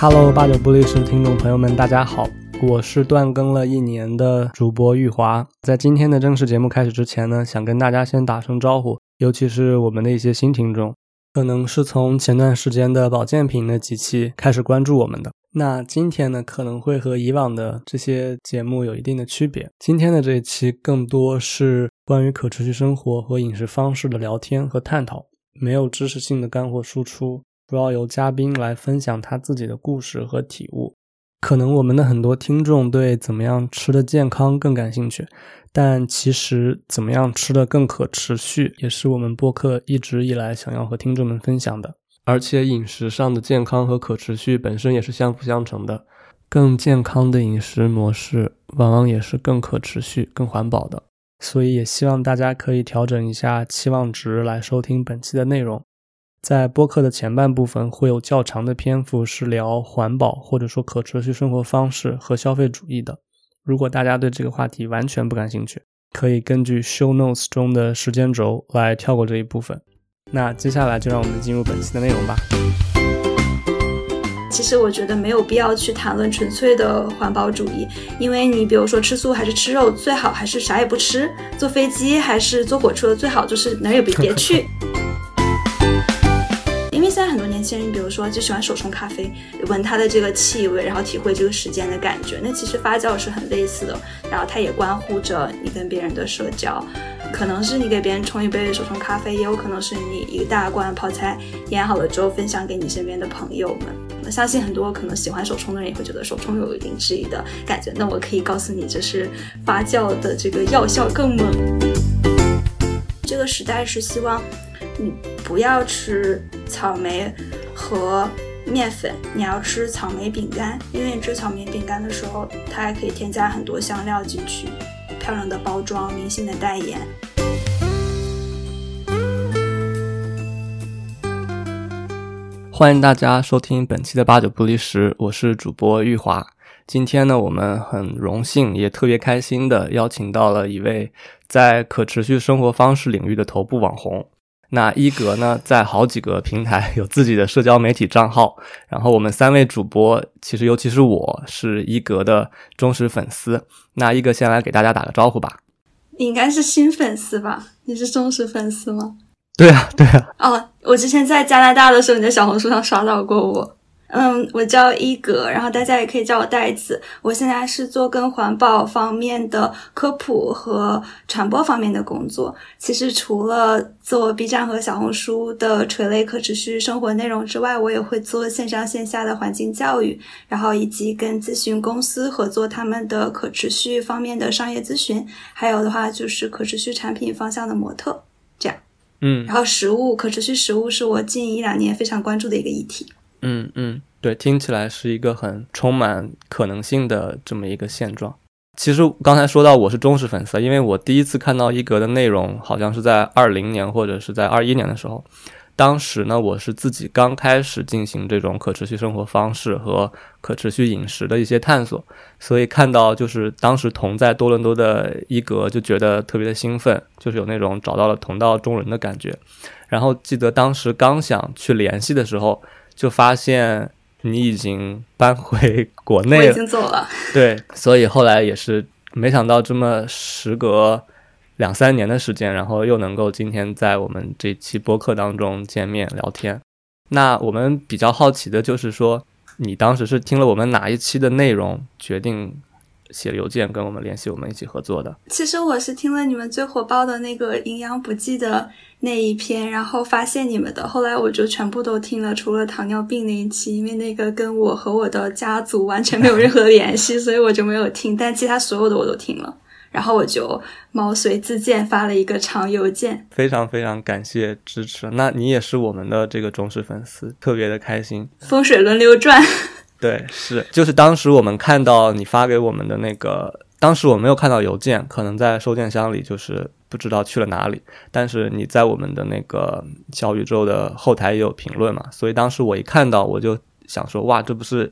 Hello，八九不离十听众朋友们，大家好，我是断更了一年的主播玉华。在今天的正式节目开始之前呢，想跟大家先打声招呼，尤其是我们的一些新听众，可能是从前段时间的保健品那几期开始关注我们的。那今天呢，可能会和以往的这些节目有一定的区别。今天的这一期更多是关于可持续生活和饮食方式的聊天和探讨，没有知识性的干货输出。主要由嘉宾来分享他自己的故事和体悟。可能我们的很多听众对怎么样吃的健康更感兴趣，但其实怎么样吃的更可持续，也是我们播客一直以来想要和听众们分享的。而且饮食上的健康和可持续本身也是相辅相成的。更健康的饮食模式，往往也是更可持续、更环保的。所以也希望大家可以调整一下期望值来收听本期的内容。在播客的前半部分会有较长的篇幅是聊环保或者说可持续生活方式和消费主义的。如果大家对这个话题完全不感兴趣，可以根据 show notes 中的时间轴来跳过这一部分。那接下来就让我们进入本期的内容吧。其实我觉得没有必要去谈论纯粹的环保主义，因为你比如说吃素还是吃肉最好，还是啥也不吃；坐飞机还是坐火车最好，就是哪儿也别 因为。现在很多年轻人，比如说就喜欢手冲咖啡，闻它的这个气味，然后体会这个时间的感觉。那其实发酵是很类似的，然后它也关乎着你跟别人的社交。可能是你给别人冲一杯手冲咖啡，也有可能是你一大罐泡菜腌好了之后分享给你身边的朋友们。我相信很多可能喜欢手冲的人也会觉得手冲有一定质疑的感觉。那我可以告诉你，这是发酵的这个药效更猛。这个时代是希望。你不要吃草莓和面粉，你要吃草莓饼干，因为你吃草莓饼干的时候，它还可以添加很多香料进去，漂亮的包装，明星的代言。欢迎大家收听本期的八九不离十，我是主播玉华。今天呢，我们很荣幸也特别开心的邀请到了一位在可持续生活方式领域的头部网红。那一格呢，在好几个平台有自己的社交媒体账号。然后我们三位主播，其实尤其是我是一格的忠实粉丝。那一格先来给大家打个招呼吧。你应该是新粉丝吧？你是忠实粉丝吗？对啊，对啊。哦，我之前在加拿大的时候，你在小红书上刷到过我。嗯，我叫一格，然后大家也可以叫我袋子。我现在是做跟环保方面的科普和传播方面的工作。其实除了做 B 站和小红书的垂类可持续生活内容之外，我也会做线上线下的环境教育，然后以及跟咨询公司合作他们的可持续方面的商业咨询。还有的话就是可持续产品方向的模特，这样。嗯，然后食物可持续食物是我近一两年非常关注的一个议题。嗯嗯，对，听起来是一个很充满可能性的这么一个现状。其实刚才说到我是忠实粉丝，因为我第一次看到一格的内容，好像是在二零年或者是在二一年的时候。当时呢，我是自己刚开始进行这种可持续生活方式和可持续饮食的一些探索，所以看到就是当时同在多伦多的一格，就觉得特别的兴奋，就是有那种找到了同道中人的感觉。然后记得当时刚想去联系的时候。就发现你已经搬回国内了，我已经走了。对，所以后来也是没想到，这么时隔两三年的时间，然后又能够今天在我们这期播客当中见面聊天。那我们比较好奇的就是说，你当时是听了我们哪一期的内容，决定写邮件跟我们联系，我们一起合作的？其实我是听了你们最火爆的那个营养补剂的。那一篇，然后发现你们的，后来我就全部都听了，除了糖尿病那一期，因为那个跟我和我的家族完全没有任何联系，所以我就没有听。但其他所有的我都听了，然后我就毛遂自荐发了一个长邮件。非常非常感谢支持，那你也是我们的这个忠实粉丝，特别的开心。风水轮流转，对，是，就是当时我们看到你发给我们的那个，当时我没有看到邮件，可能在收件箱里，就是。不知道去了哪里，但是你在我们的那个小宇宙的后台也有评论嘛，所以当时我一看到，我就想说，哇，这不是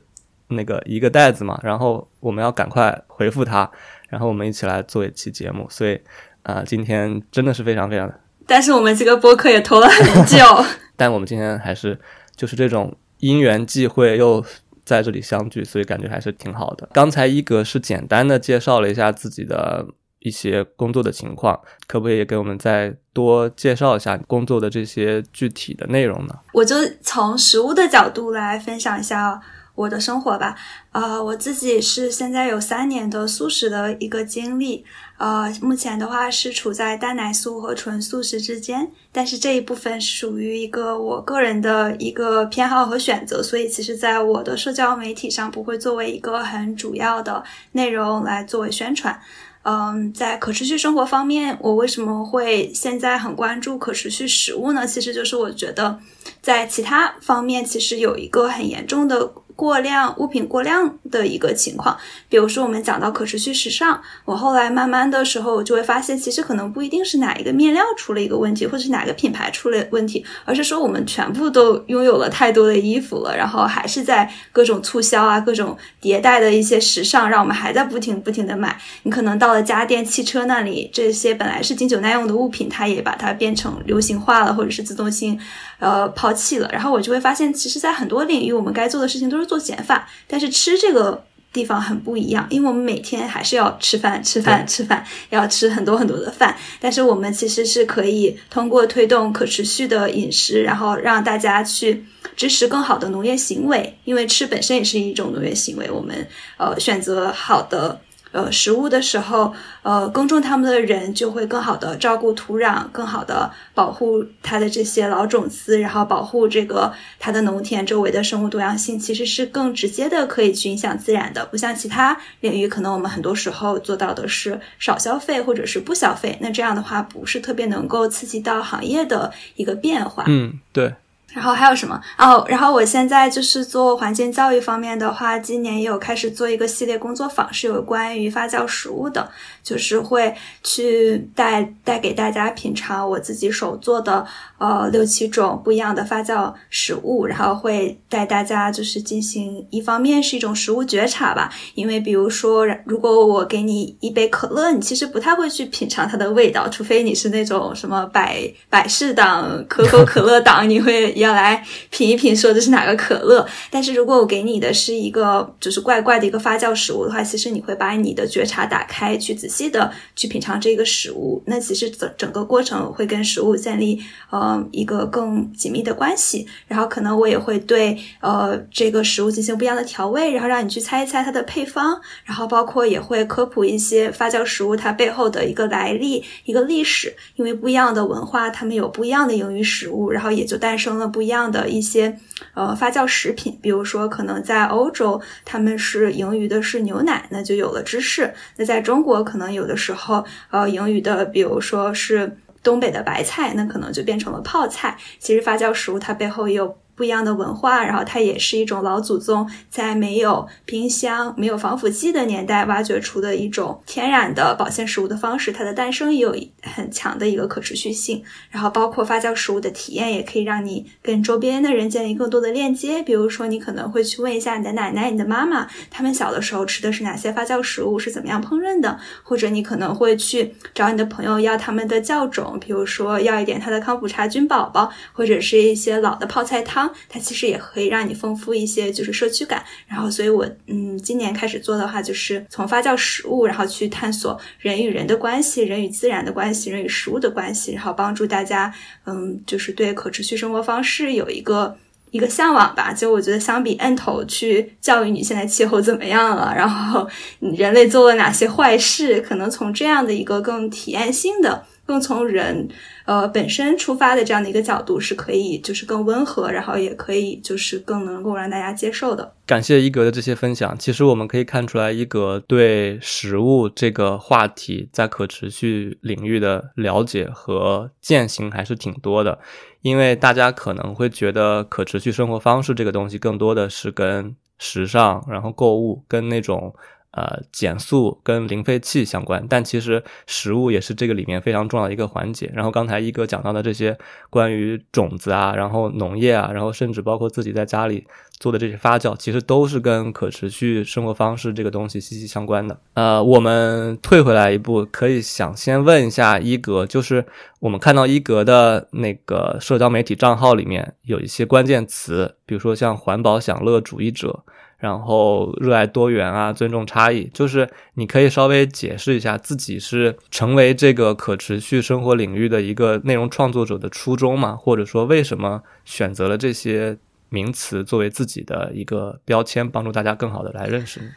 那个一个袋子嘛，然后我们要赶快回复他，然后我们一起来做一期节目，所以啊，今天真的是非常非常的，但是我们这个播客也拖了很久，但我们今天还是就是这种因缘际会又在这里相聚，所以感觉还是挺好的。刚才一格是简单的介绍了一下自己的一些工作的情况，可不可以给我们再多介绍一下工作的这些具体的内容呢？我就从食物的角度来分享一下。我的生活吧，呃，我自己是现在有三年的素食的一个经历，呃，目前的话是处在蛋奶素和纯素食之间，但是这一部分属于一个我个人的一个偏好和选择，所以其实在我的社交媒体上不会作为一个很主要的内容来作为宣传。嗯，在可持续生活方面，我为什么会现在很关注可持续食物呢？其实就是我觉得在其他方面其实有一个很严重的。过量物品过量的一个情况，比如说我们讲到可持续时尚，我后来慢慢的时候，我就会发现，其实可能不一定是哪一个面料出了一个问题，或者是哪个品牌出了问题，而是说我们全部都拥有了太多的衣服了，然后还是在各种促销啊，各种迭代的一些时尚，让我们还在不停不停的买。你可能到了家电、汽车那里，这些本来是经久耐用的物品，它也把它变成流行化了，或者是自动性。呃，抛弃了，然后我就会发现，其实，在很多领域，我们该做的事情都是做减法，但是吃这个地方很不一样，因为我们每天还是要吃饭、吃饭、吃饭，要吃很多很多的饭，但是我们其实是可以通过推动可持续的饮食，然后让大家去支持更好的农业行为，因为吃本身也是一种农业行为，我们呃选择好的。呃，食物的时候，呃，耕种它们的人就会更好的照顾土壤，更好的保护它的这些老种子，然后保护这个它的农田周围的生物多样性，其实是更直接的可以去影响自然的。不像其他领域，可能我们很多时候做到的是少消费或者是不消费，那这样的话不是特别能够刺激到行业的一个变化。嗯，对。然后还有什么哦？然后我现在就是做环境教育方面的话，今年也有开始做一个系列工作坊，是有关于发酵食物的，就是会去带带给大家品尝我自己手做的呃六七种不一样的发酵食物，然后会带大家就是进行一方面是一种食物觉察吧，因为比如说如果我给你一杯可乐，你其实不太会去品尝它的味道，除非你是那种什么百百事党、可口可乐党，你会要。来品一品，说这是哪个可乐？但是如果我给你的是一个就是怪怪的一个发酵食物的话，其实你会把你的觉察打开，去仔细的去品尝这个食物。那其实整整个过程会跟食物建立呃一个更紧密的关系。然后可能我也会对呃这个食物进行不一样的调味，然后让你去猜一猜它的配方。然后包括也会科普一些发酵食物它背后的一个来历、一个历史。因为不一样的文化，他们有不一样的营于食物，然后也就诞生了。不一样的一些呃发酵食品，比如说可能在欧洲他们是盈余的是牛奶，那就有了芝士；那在中国可能有的时候呃盈余的，比如说是东北的白菜，那可能就变成了泡菜。其实发酵食物它背后也有。不一样的文化，然后它也是一种老祖宗在没有冰箱、没有防腐剂的年代挖掘出的一种天然的保鲜食物的方式。它的诞生也有很强的一个可持续性。然后包括发酵食物的体验，也可以让你跟周边的人建立更多的链接。比如说，你可能会去问一下你的奶奶、你的妈妈，他们小的时候吃的是哪些发酵食物，是怎么样烹饪的？或者你可能会去找你的朋友要他们的酵种，比如说要一点他的康普茶菌宝宝，或者是一些老的泡菜汤。它其实也可以让你丰富一些，就是社区感。然后，所以我嗯，今年开始做的话，就是从发酵食物，然后去探索人与人的关系、人与自然的关系、人与食物的关系，然后帮助大家嗯，就是对可持续生活方式有一个一个向往吧。就我觉得，相比摁头去教育你现在气候怎么样了，然后人类做了哪些坏事，可能从这样的一个更体验性的。更从人，呃本身出发的这样的一个角度是可以，就是更温和，然后也可以就是更能够让大家接受的。感谢一格的这些分享。其实我们可以看出来，一格对食物这个话题在可持续领域的了解和践行还是挺多的。因为大家可能会觉得可持续生活方式这个东西更多的是跟时尚，然后购物，跟那种。呃，减速跟零废弃相关，但其实食物也是这个里面非常重要的一个环节。然后刚才一哥讲到的这些关于种子啊，然后农业啊，然后甚至包括自己在家里做的这些发酵，其实都是跟可持续生活方式这个东西息息相关的。呃，我们退回来一步，可以想先问一下一格，就是我们看到一格的那个社交媒体账号里面有一些关键词，比如说像环保享乐主义者。然后热爱多元啊，尊重差异。就是你可以稍微解释一下自己是成为这个可持续生活领域的一个内容创作者的初衷吗？或者说为什么选择了这些名词作为自己的一个标签，帮助大家更好的来认识你？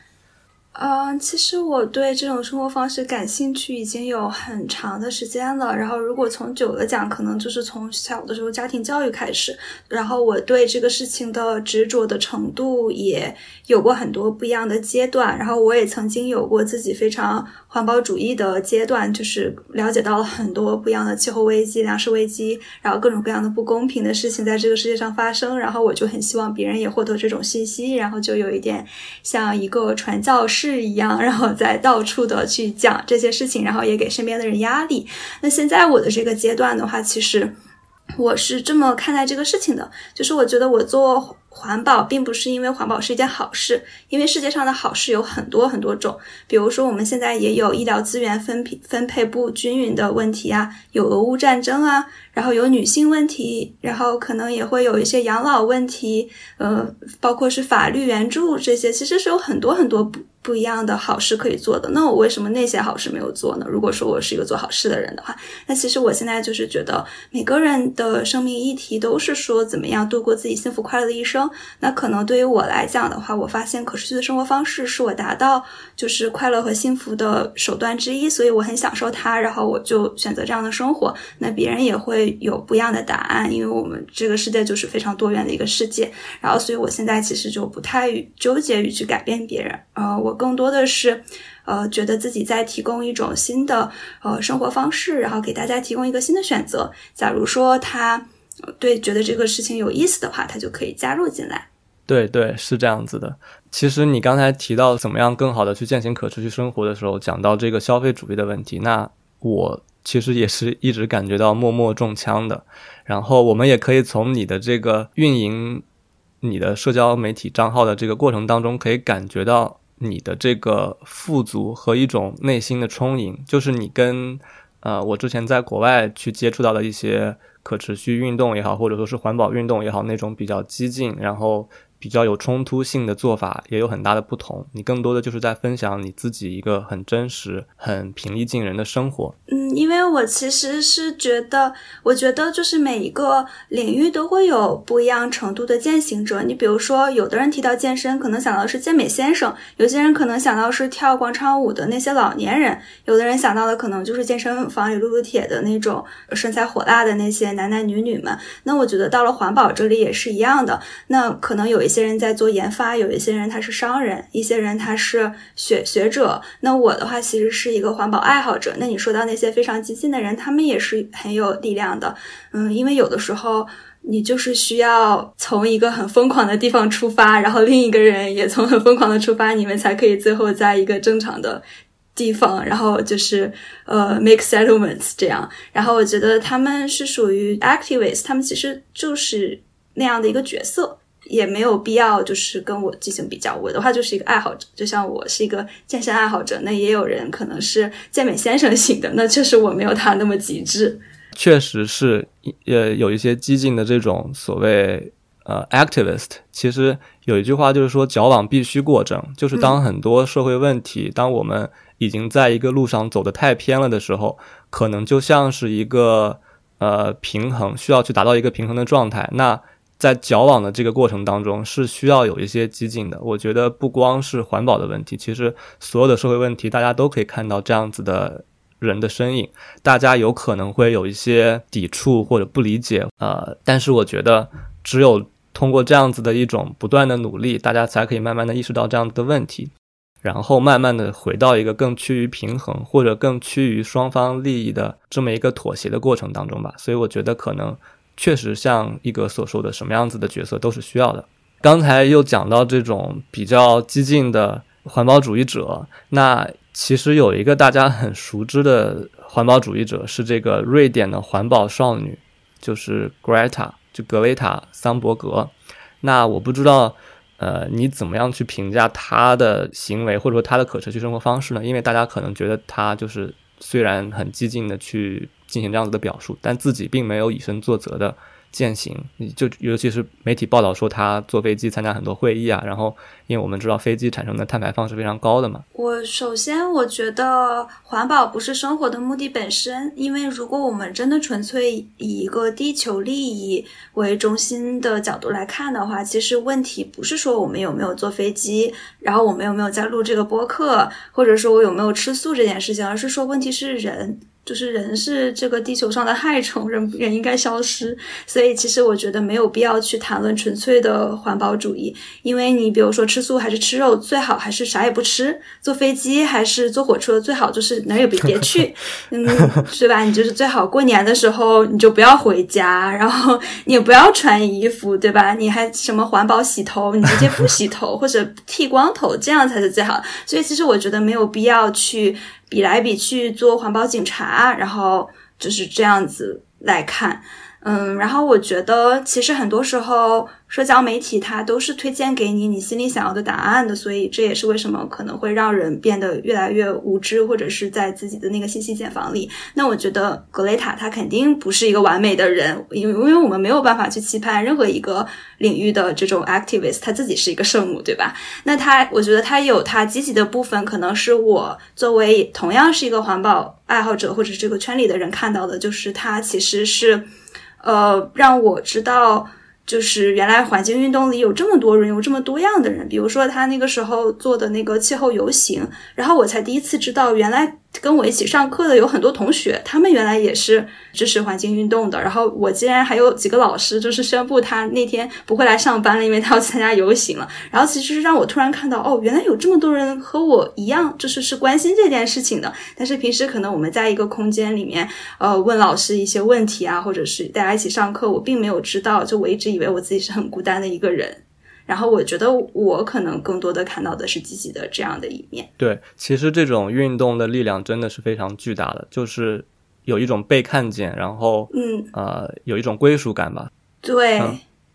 嗯，其实我对这种生活方式感兴趣已经有很长的时间了。然后，如果从久了讲，可能就是从小的时候家庭教育开始。然后，我对这个事情的执着的程度也有过很多不一样的阶段。然后，我也曾经有过自己非常环保主义的阶段，就是了解到了很多不一样的气候危机、粮食危机，然后各种各样的不公平的事情在这个世界上发生。然后，我就很希望别人也获得这种信息。然后，就有一点像一个传教士。是一样，然后再到处的去讲这些事情，然后也给身边的人压力。那现在我的这个阶段的话，其实我是这么看待这个事情的，就是我觉得我做环保，并不是因为环保是一件好事，因为世界上的好事有很多很多种。比如说，我们现在也有医疗资源分配分配不均匀的问题啊，有俄乌战争啊。然后有女性问题，然后可能也会有一些养老问题，呃，包括是法律援助这些，其实是有很多很多不不一样的好事可以做的。那我为什么那些好事没有做呢？如果说我是一个做好事的人的话，那其实我现在就是觉得每个人的生命议题都是说怎么样度过自己幸福快乐的一生。那可能对于我来讲的话，我发现可持续的生活方式是我达到就是快乐和幸福的手段之一，所以我很享受它，然后我就选择这样的生活。那别人也会。有不一样的答案，因为我们这个世界就是非常多元的一个世界。然后，所以我现在其实就不太纠结于去改变别人，呃，我更多的是，呃，觉得自己在提供一种新的呃生活方式，然后给大家提供一个新的选择。假如说他对觉得这个事情有意思的话，他就可以加入进来。对对，是这样子的。其实你刚才提到怎么样更好的去践行可持续生活的时候，讲到这个消费主义的问题，那我。其实也是一直感觉到默默中枪的，然后我们也可以从你的这个运营你的社交媒体账号的这个过程当中，可以感觉到你的这个富足和一种内心的充盈，就是你跟呃我之前在国外去接触到的一些可持续运动也好，或者说是环保运动也好，那种比较激进，然后。比较有冲突性的做法也有很大的不同，你更多的就是在分享你自己一个很真实、很平易近人的生活。嗯，因为我其实是觉得，我觉得就是每一个领域都会有不一样程度的践行者。你比如说，有的人提到健身，可能想到是健美先生；有些人可能想到是跳广场舞的那些老年人；有的人想到的可能就是健身房里撸撸铁的那种身材火辣的那些男男女女们。那我觉得到了环保这里也是一样的。那可能有一。一些人在做研发，有一些人他是商人，一些人他是学学者。那我的话其实是一个环保爱好者。那你说到那些非常激进的人，他们也是很有力量的。嗯，因为有的时候你就是需要从一个很疯狂的地方出发，然后另一个人也从很疯狂的出发，你们才可以最后在一个正常的地方，然后就是呃 make settlements 这样。然后我觉得他们是属于 activists，他们其实就是那样的一个角色。也没有必要，就是跟我进行比较。我的话就是一个爱好者，就像我是一个健身爱好者，那也有人可能是健美先生型的，那确实我没有他那么极致。确实是，呃，有一些激进的这种所谓呃 activist。其实有一句话就是说，矫枉必须过正，就是当很多社会问题，当我们已经在一个路上走得太偏了的时候，可能就像是一个呃平衡，需要去达到一个平衡的状态。那在矫往的这个过程当中，是需要有一些激进的。我觉得不光是环保的问题，其实所有的社会问题，大家都可以看到这样子的人的身影。大家有可能会有一些抵触或者不理解，呃，但是我觉得，只有通过这样子的一种不断的努力，大家才可以慢慢的意识到这样子的问题，然后慢慢的回到一个更趋于平衡或者更趋于双方利益的这么一个妥协的过程当中吧。所以我觉得可能。确实，像一格所说的，什么样子的角色都是需要的。刚才又讲到这种比较激进的环保主义者，那其实有一个大家很熟知的环保主义者是这个瑞典的环保少女，就是 Greta，就格雷塔·桑伯格。那我不知道，呃，你怎么样去评价她的行为，或者说她的可持续生活方式呢？因为大家可能觉得她就是虽然很激进的去。进行这样子的表述，但自己并没有以身作则的践行，就尤其是媒体报道说他坐飞机参加很多会议啊，然后因为我们知道飞机产生的碳排放是非常高的嘛。我首先我觉得环保不是生活的目的本身，因为如果我们真的纯粹以一个地球利益为中心的角度来看的话，其实问题不是说我们有没有坐飞机，然后我们有没有在录这个播客，或者说我有没有吃素这件事情，而是说问题是人。就是人是这个地球上的害虫，人人应该消失。所以其实我觉得没有必要去谈论纯粹的环保主义，因为你比如说吃素还是吃肉，最好还是啥也不吃。坐飞机还是坐火车，最好就是哪儿也别别去，嗯，是吧？你就是最好过年的时候你就不要回家，然后 你也不要穿衣服，对吧？你还什么环保洗头，你直接不洗头或者剃光头，这样才是最好。所以其实我觉得没有必要去。比来比去做环保警察，然后就是这样子来看，嗯，然后我觉得其实很多时候。社交媒体它都是推荐给你你心里想要的答案的，所以这也是为什么可能会让人变得越来越无知，或者是在自己的那个信息茧房里。那我觉得格雷塔他肯定不是一个完美的人，因为因为我们没有办法去期盼任何一个领域的这种 activist 他自己是一个圣母，对吧？那他我觉得他有他积极的部分，可能是我作为同样是一个环保爱好者或者这个圈里的人看到的，就是他其实是呃让我知道。就是原来环境运动里有这么多人，有这么多样的人。比如说他那个时候做的那个气候游行，然后我才第一次知道原来。跟我一起上课的有很多同学，他们原来也是支持环境运动的。然后我竟然还有几个老师，就是宣布他那天不会来上班了，因为他要参加游行了。然后其实是让我突然看到，哦，原来有这么多人和我一样，就是是关心这件事情的。但是平时可能我们在一个空间里面，呃，问老师一些问题啊，或者是大家一起上课，我并没有知道，就我一直以为我自己是很孤单的一个人。然后我觉得我可能更多的看到的是积极的这样的一面。对，其实这种运动的力量真的是非常巨大的，就是有一种被看见，然后嗯呃有一种归属感吧。对，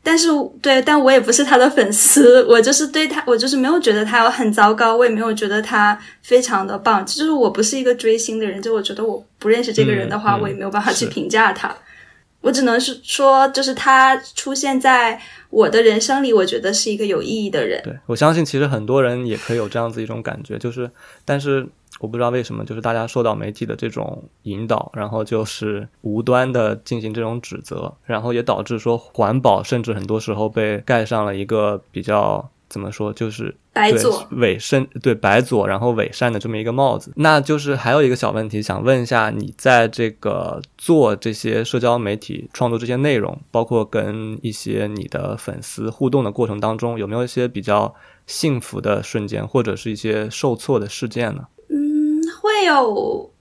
但是对，但我也不是他的粉丝，我就是对他，我就是没有觉得他有很糟糕，我也没有觉得他非常的棒。就是我不是一个追星的人，就我觉得我不认识这个人的话，我也没有办法去评价他。我只能是说，就是他出现在我的人生里，我觉得是一个有意义的人。对我相信，其实很多人也可以有这样子一种感觉，就是，但是我不知道为什么，就是大家受到媒体的这种引导，然后就是无端的进行这种指责，然后也导致说环保，甚至很多时候被盖上了一个比较。怎么说？就是白左伪善，对白左，然后伪善的这么一个帽子。那就是还有一个小问题，想问一下，你在这个做这些社交媒体创作这些内容，包括跟一些你的粉丝互动的过程当中，有没有一些比较幸福的瞬间，或者是一些受挫的事件呢？嗯，会有。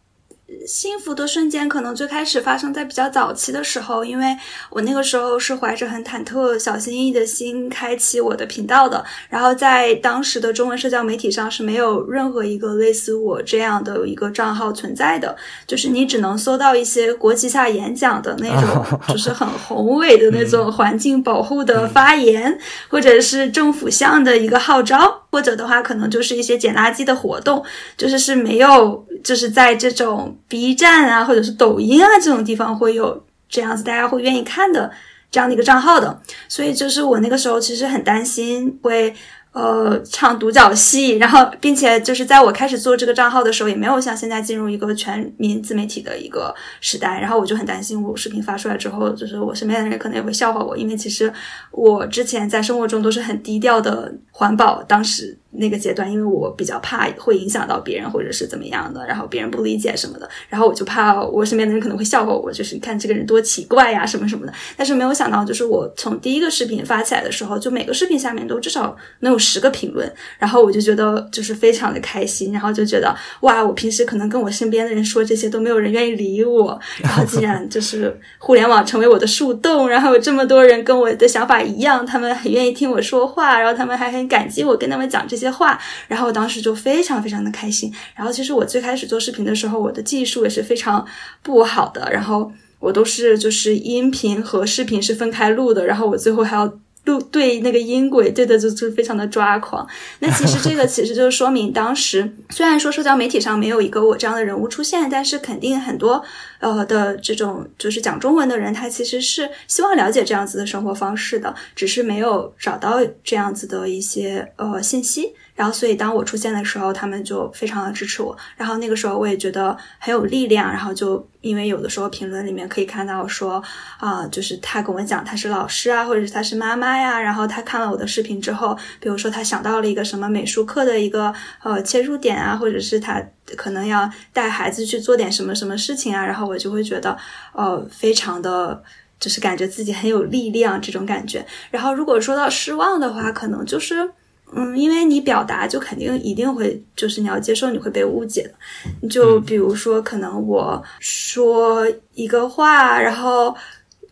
幸福的瞬间可能最开始发生在比较早期的时候，因为我那个时候是怀着很忐忑、小心翼翼的心开启我的频道的。然后在当时的中文社交媒体上是没有任何一个类似我这样的一个账号存在的，就是你只能搜到一些国旗下演讲的那种，就是很宏伟的那种环境保护的发言，或者是政府向的一个号召，或者的话可能就是一些捡垃圾的活动，就是是没有，就是在这种。B 站啊，或者是抖音啊这种地方会有这样子，大家会愿意看的这样的一个账号的，所以就是我那个时候其实很担心会。呃，唱独角戏，然后，并且就是在我开始做这个账号的时候，也没有像现在进入一个全民自媒体的一个时代，然后我就很担心，我视频发出来之后，就是我身边的人可能也会笑话我，因为其实我之前在生活中都是很低调的环保，当时那个阶段，因为我比较怕会影响到别人或者是怎么样的，然后别人不理解什么的，然后我就怕我身边的人可能会笑话我，就是你看这个人多奇怪呀，什么什么的，但是没有想到，就是我从第一个视频发起来的时候，就每个视频下面都至少能有。十个评论，然后我就觉得就是非常的开心，然后就觉得哇，我平时可能跟我身边的人说这些都没有人愿意理我，然后竟然 就是互联网成为我的树洞，然后有这么多人跟我的想法一样，他们很愿意听我说话，然后他们还很感激我跟他们讲这些话，然后我当时就非常非常的开心。然后其实我最开始做视频的时候，我的技术也是非常不好的，然后我都是就是音频和视频是分开录的，然后我最后还要。录对那个音轨对的就就非常的抓狂。那其实这个 其实就是说明，当时虽然说社交媒体上没有一个我这样的人物出现，但是肯定很多呃的这种就是讲中文的人，他其实是希望了解这样子的生活方式的，只是没有找到这样子的一些呃信息。然后，所以当我出现的时候，他们就非常的支持我。然后那个时候，我也觉得很有力量。然后就因为有的时候评论里面可以看到说，啊，就是他跟我讲他是老师啊，或者是他是妈妈呀。然后他看了我的视频之后，比如说他想到了一个什么美术课的一个呃切入点啊，或者是他可能要带孩子去做点什么什么事情啊。然后我就会觉得，呃，非常的，就是感觉自己很有力量这种感觉。然后如果说到失望的话，可能就是。嗯，因为你表达就肯定一定会，就是你要接受你会被误解的。就比如说，可能我说一个话，然后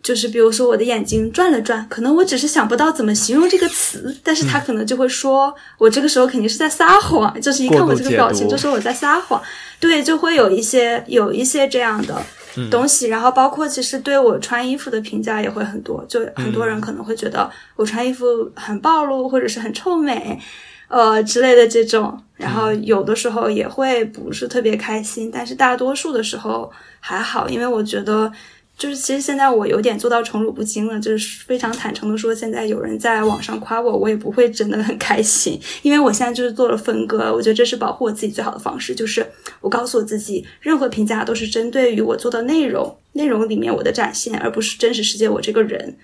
就是比如说我的眼睛转了转，可能我只是想不到怎么形容这个词，但是他可能就会说我这个时候肯定是在撒谎，就是一看我这个表情就说我在撒谎，对，就会有一些有一些这样的。东西，然后包括其实对我穿衣服的评价也会很多，就很多人可能会觉得我穿衣服很暴露，或者是很臭美，呃之类的这种，然后有的时候也会不是特别开心，但是大多数的时候还好，因为我觉得。就是其实现在我有点做到宠辱不惊了，就是非常坦诚的说，现在有人在网上夸我，我也不会真的很开心，因为我现在就是做了分割，我觉得这是保护我自己最好的方式，就是我告诉我自己，任何评价都是针对于我做的内容，内容里面我的展现，而不是真实世界我这个人。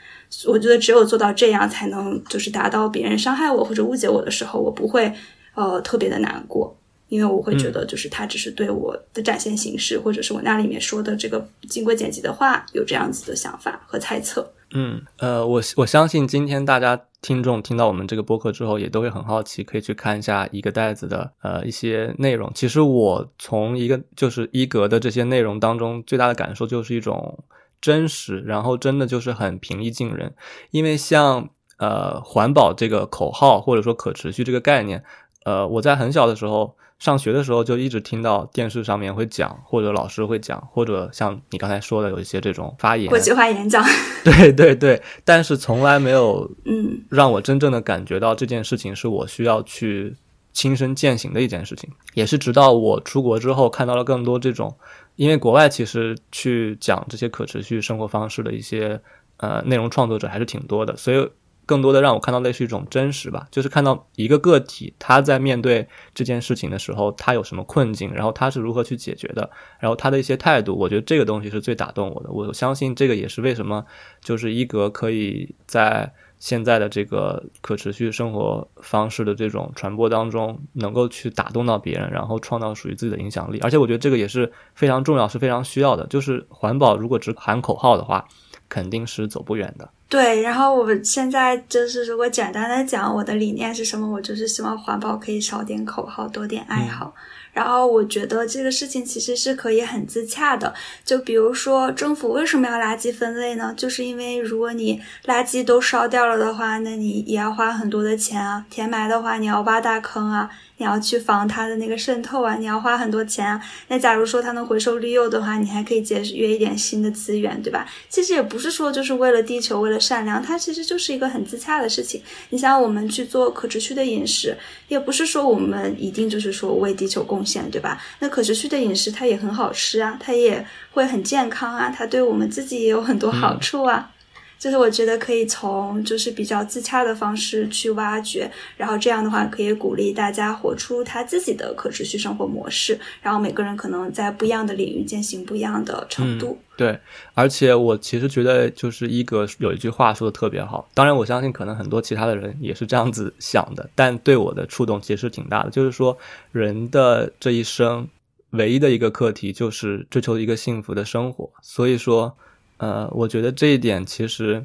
我觉得只有做到这样，才能就是达到别人伤害我或者误解我的时候，我不会呃特别的难过。因为我会觉得，就是他只是对我的展现形式，或者是我那里面说的这个经过剪辑的话，有这样子的想法和猜测。嗯，呃，我我相信今天大家听众听到我们这个播客之后，也都会很好奇，可以去看一下一个袋子的呃一些内容。其实我从一个就是一格的这些内容当中，最大的感受就是一种真实，然后真的就是很平易近人。因为像呃环保这个口号，或者说可持续这个概念，呃，我在很小的时候。上学的时候就一直听到电视上面会讲，或者老师会讲，或者像你刚才说的有一些这种发言，国际化演讲，对对对，但是从来没有嗯让我真正的感觉到这件事情是我需要去亲身践行的一件事情，也是直到我出国之后看到了更多这种，因为国外其实去讲这些可持续生活方式的一些呃内容创作者还是挺多的，所以。更多的让我看到的是一种真实吧，就是看到一个个体他在面对这件事情的时候，他有什么困境，然后他是如何去解决的，然后他的一些态度，我觉得这个东西是最打动我的。我相信这个也是为什么就是一格可以在现在的这个可持续生活方式的这种传播当中，能够去打动到别人，然后创造属于自己的影响力。而且我觉得这个也是非常重要，是非常需要的。就是环保如果只喊口号的话，肯定是走不远的。对，然后我现在就是如果简单的讲我的理念是什么，我就是希望环保可以少点口号，多点爱好。然后我觉得这个事情其实是可以很自洽的。就比如说政府为什么要垃圾分类呢？就是因为如果你垃圾都烧掉了的话，那你也要花很多的钱啊。填埋的话，你要挖大坑啊。你要去防它的那个渗透啊，你要花很多钱啊。那假如说它能回收利用的话，你还可以节约一点新的资源，对吧？其实也不是说就是为了地球，为了善良，它其实就是一个很自洽的事情。你想，我们去做可持续的饮食，也不是说我们一定就是说为地球贡献，对吧？那可持续的饮食它也很好吃啊，它也会很健康啊，它对我们自己也有很多好处啊。就是我觉得可以从就是比较自洽的方式去挖掘，然后这样的话可以鼓励大家活出他自己的可持续生活模式，然后每个人可能在不一样的领域践行不一样的程度。对，而且我其实觉得就是一格有一句话说的特别好，当然我相信可能很多其他的人也是这样子想的，但对我的触动其实挺大的，就是说人的这一生唯一的一个课题就是追求一个幸福的生活，所以说。呃，我觉得这一点其实，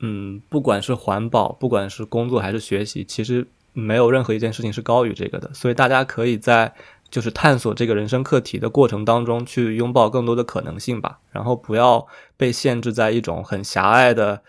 嗯，不管是环保，不管是工作还是学习，其实没有任何一件事情是高于这个的。所以大家可以在就是探索这个人生课题的过程当中，去拥抱更多的可能性吧。然后不要被限制在一种很狭隘的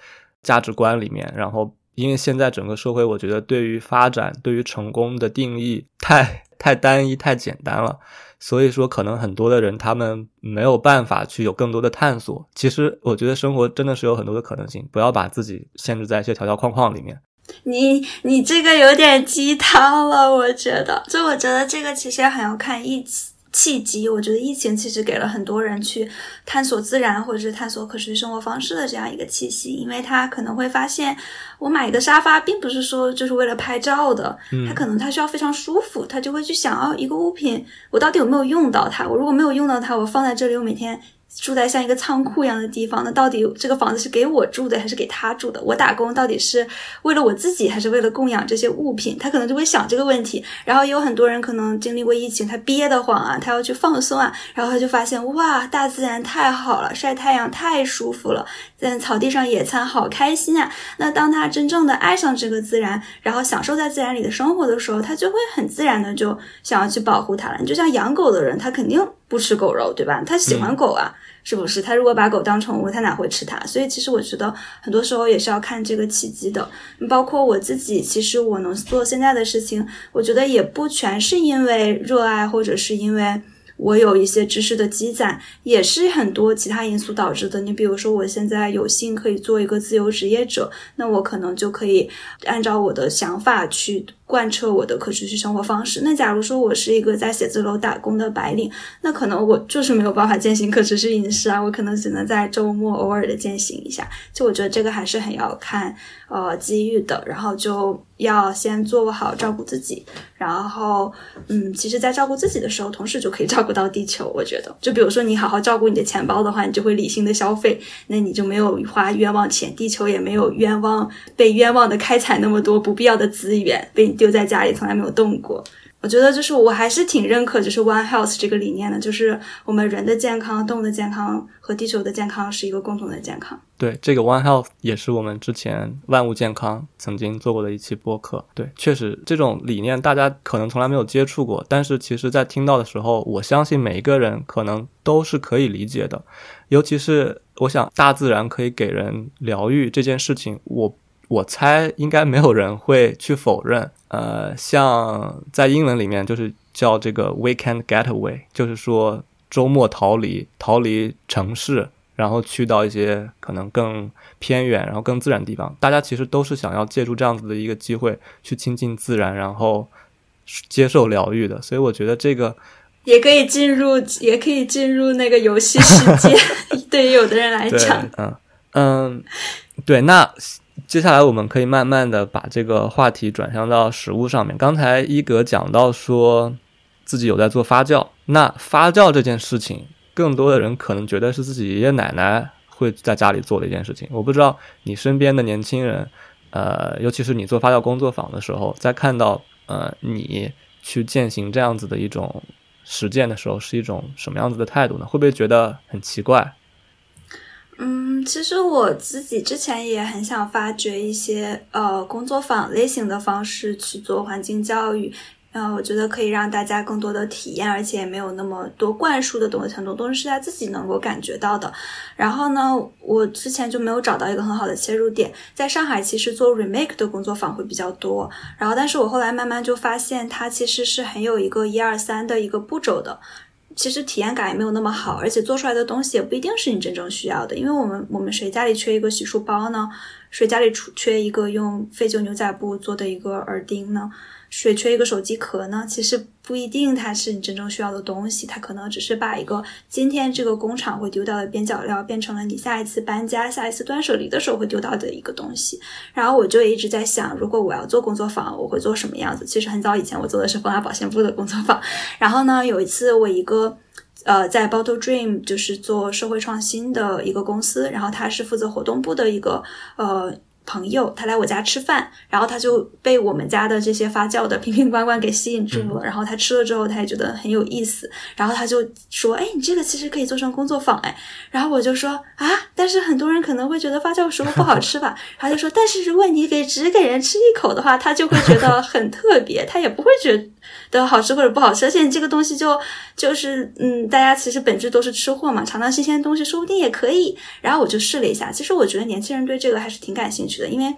价值观里面。然后，因为现在整个社会，我觉得对于发展、对于成功的定义太 太单一、太简单了。所以说，可能很多的人他们没有办法去有更多的探索。其实，我觉得生活真的是有很多的可能性，不要把自己限制在一些条条框框里面。你你这个有点鸡汤了，我觉得。就我觉得这个其实很要看一起。契机，我觉得疫情其实给了很多人去探索自然或者是探索可持续生活方式的这样一个气息，因为他可能会发现，我买一个沙发并不是说就是为了拍照的，他可能他需要非常舒服，他就会去想哦一个物品，我到底有没有用到它？我如果没有用到它，我放在这里，我每天。住在像一个仓库一样的地方，那到底这个房子是给我住的还是给他住的？我打工到底是为了我自己还是为了供养这些物品？他可能就会想这个问题。然后也有很多人可能经历过疫情，他憋得慌啊，他要去放松啊，然后他就发现哇，大自然太好了，晒太阳太舒服了，在草地上野餐好开心啊。那当他真正的爱上这个自然，然后享受在自然里的生活的时候，他就会很自然的就想要去保护它了。你就像养狗的人，他肯定。不吃狗肉，对吧？他喜欢狗啊，是不是？他如果把狗当宠物，他哪会吃它？所以其实我觉得很多时候也是要看这个契机的。包括我自己，其实我能做现在的事情，我觉得也不全是因为热爱，或者是因为。我有一些知识的积攒，也是很多其他因素导致的。你比如说，我现在有幸可以做一个自由职业者，那我可能就可以按照我的想法去贯彻我的可持续生活方式。那假如说我是一个在写字楼打工的白领，那可能我就是没有办法践行可持续饮食啊，我可能只能在周末偶尔的践行一下。就我觉得这个还是很要看呃机遇的，然后就。要先做好照顾自己，然后，嗯，其实，在照顾自己的时候，同时就可以照顾到地球。我觉得，就比如说，你好好照顾你的钱包的话，你就会理性的消费，那你就没有花冤枉钱，地球也没有冤枉被冤枉的开采那么多不必要的资源，被丢在家里从来没有动过。我觉得就是我还是挺认可，就是 One Health 这个理念的，就是我们人的健康、动物的健康和地球的健康是一个共同的健康。对，这个 One Health 也是我们之前万物健康曾经做过的一期播客。对，确实这种理念大家可能从来没有接触过，但是其实在听到的时候，我相信每一个人可能都是可以理解的。尤其是我想，大自然可以给人疗愈这件事情，我。我猜应该没有人会去否认，呃，像在英文里面就是叫这个 weekend getaway，就是说周末逃离，逃离城市，然后去到一些可能更偏远，然后更自然的地方。大家其实都是想要借助这样子的一个机会去亲近自然，然后接受疗愈的。所以我觉得这个也可以进入，也可以进入那个游戏世界。对于有的人来讲，嗯嗯，对，那。接下来我们可以慢慢的把这个话题转向到食物上面。刚才伊格讲到说自己有在做发酵，那发酵这件事情，更多的人可能觉得是自己爷爷奶奶会在家里做的一件事情。我不知道你身边的年轻人，呃，尤其是你做发酵工作坊的时候，在看到呃你去践行这样子的一种实践的时候，是一种什么样子的态度呢？会不会觉得很奇怪？嗯，其实我自己之前也很想发掘一些呃工作坊类型的方式去做环境教育，嗯，我觉得可以让大家更多的体验，而且也没有那么多灌输的东西，很多东西是他自己能够感觉到的。然后呢，我之前就没有找到一个很好的切入点，在上海其实做 remake 的工作坊会比较多，然后但是我后来慢慢就发现它其实是很有一个一二三的一个步骤的。其实体验感也没有那么好，而且做出来的东西也不一定是你真正需要的。因为我们我们谁家里缺一个洗漱包呢？谁家里出缺一个用废旧牛仔布做的一个耳钉呢？谁缺一个手机壳呢？其实不一定它是你真正需要的东西，它可能只是把一个今天这个工厂会丢掉的边角料，变成了你下一次搬家、下一次断舍离的时候会丢到的一个东西。然后我就一直在想，如果我要做工作坊，我会做什么样子？其实很早以前我做的是风雅保鲜布的工作坊。然后呢，有一次我一个呃在 Bottle Dream 就是做社会创新的一个公司，然后他是负责活动部的一个呃。朋友，他来我家吃饭，然后他就被我们家的这些发酵的瓶瓶罐罐给吸引住了。然后他吃了之后，他也觉得很有意思。然后他就说：“哎，你这个其实可以做成工作坊。”哎，然后我就说：“啊，但是很多人可能会觉得发酵食物不好吃吧？”他就说：“但是如果你给只给人吃一口的话，他就会觉得很特别，他也不会觉得好吃或者不好吃。而且这个东西就就是嗯，大家其实本质都是吃货嘛，尝尝新鲜的东西说不定也可以。然后我就试了一下，其实我觉得年轻人对这个还是挺感兴趣的。因为，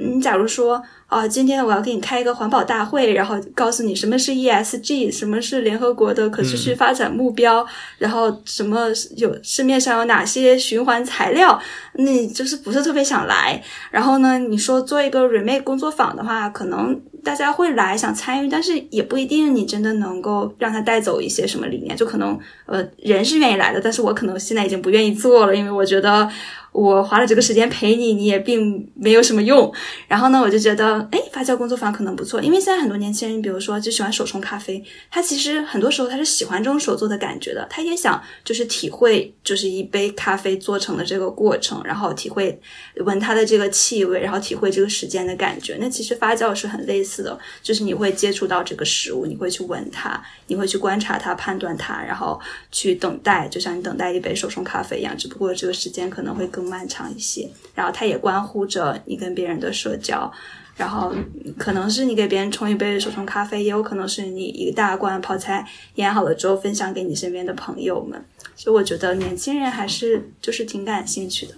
嗯，假如说啊，今天我要给你开一个环保大会，然后告诉你什么是 ESG，什么是联合国的可持续发展目标，然后什么有市面上有哪些循环材料，那就是不是特别想来。然后呢，你说做一个 remake 工作坊的话，可能大家会来想参与，但是也不一定你真的能够让他带走一些什么理念，就可能呃人是愿意来的，但是我可能现在已经不愿意做了，因为我觉得。我花了这个时间陪你，你也并没有什么用。然后呢，我就觉得，哎，发酵工作坊可能不错，因为现在很多年轻人，比如说就喜欢手冲咖啡，他其实很多时候他是喜欢这种手做的感觉的，他也想就是体会，就是一杯咖啡做成的这个过程，然后体会闻它的这个气味，然后体会这个时间的感觉。那其实发酵是很类似的，就是你会接触到这个食物，你会去闻它，你会去观察它，判断它，然后去等待，就像你等待一杯手冲咖啡一样，只不过这个时间可能会更。漫长一些，然后它也关乎着你跟别人的社交，然后可能是你给别人冲一杯手冲咖啡，也有可能是你一大罐泡菜腌好了之后分享给你身边的朋友们。所以我觉得年轻人还是就是挺感兴趣的。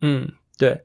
嗯。对，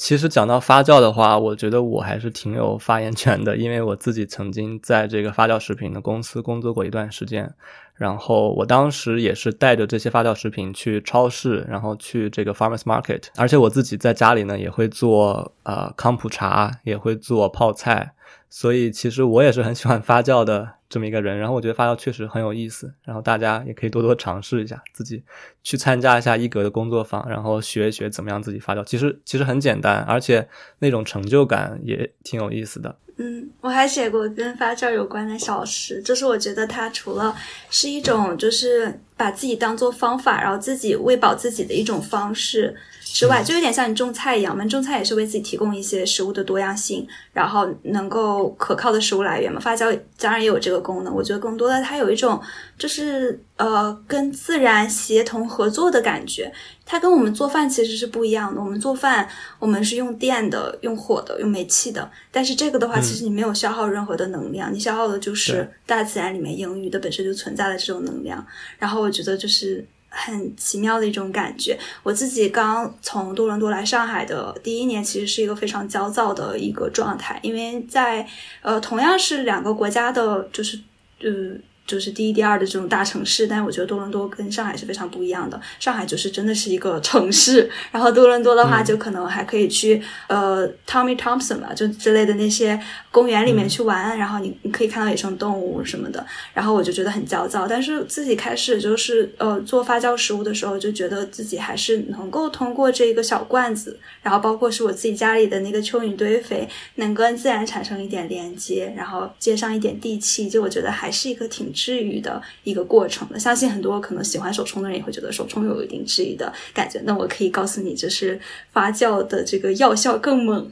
其实讲到发酵的话，我觉得我还是挺有发言权的，因为我自己曾经在这个发酵食品的公司工作过一段时间，然后我当时也是带着这些发酵食品去超市，然后去这个 farmers market，而且我自己在家里呢也会做呃康普茶，也会做泡菜。所以其实我也是很喜欢发酵的这么一个人，然后我觉得发酵确实很有意思，然后大家也可以多多尝试一下，自己去参加一下一格的工作坊，然后学一学怎么样自己发酵。其实其实很简单，而且那种成就感也挺有意思的。嗯，我还写过跟发酵有关的小诗，就是我觉得它除了是一种就是把自己当做方法，然后自己喂饱自己的一种方式。之外，就有点像你种菜一样嘛，种菜也是为自己提供一些食物的多样性，然后能够可靠的食物来源嘛。发酵当然也有这个功能，我觉得更多的它有一种就是呃跟自然协同合作的感觉。它跟我们做饭其实是不一样的，我们做饭我们是用电的、用火的、用煤气的，但是这个的话，其实你没有消耗任何的能量，你消耗的就是大自然里面盈余的本身就存在的这种能量。然后我觉得就是。很奇妙的一种感觉。我自己刚从多伦多来上海的第一年，其实是一个非常焦躁的一个状态，因为在呃同样是两个国家的，就是呃。就是第一、第二的这种大城市，但是我觉得多伦多跟上海是非常不一样的。上海就是真的是一个城市，然后多伦多的话，就可能还可以去呃 Tommy Thompson 嘛，就之类的那些公园里面去玩，然后你你可以看到野生动物什么的。然后我就觉得很焦躁，但是自己开始就是呃做发酵食物的时候，就觉得自己还是能够通过这个小罐子，然后包括是我自己家里的那个蚯蚓堆肥，能跟自然产生一点连接，然后接上一点地气，就我觉得还是一个挺。治愈的一个过程的，相信很多可能喜欢手冲的人也会觉得手冲有一定治愈的感觉。那我可以告诉你，就是发酵的这个药效更猛。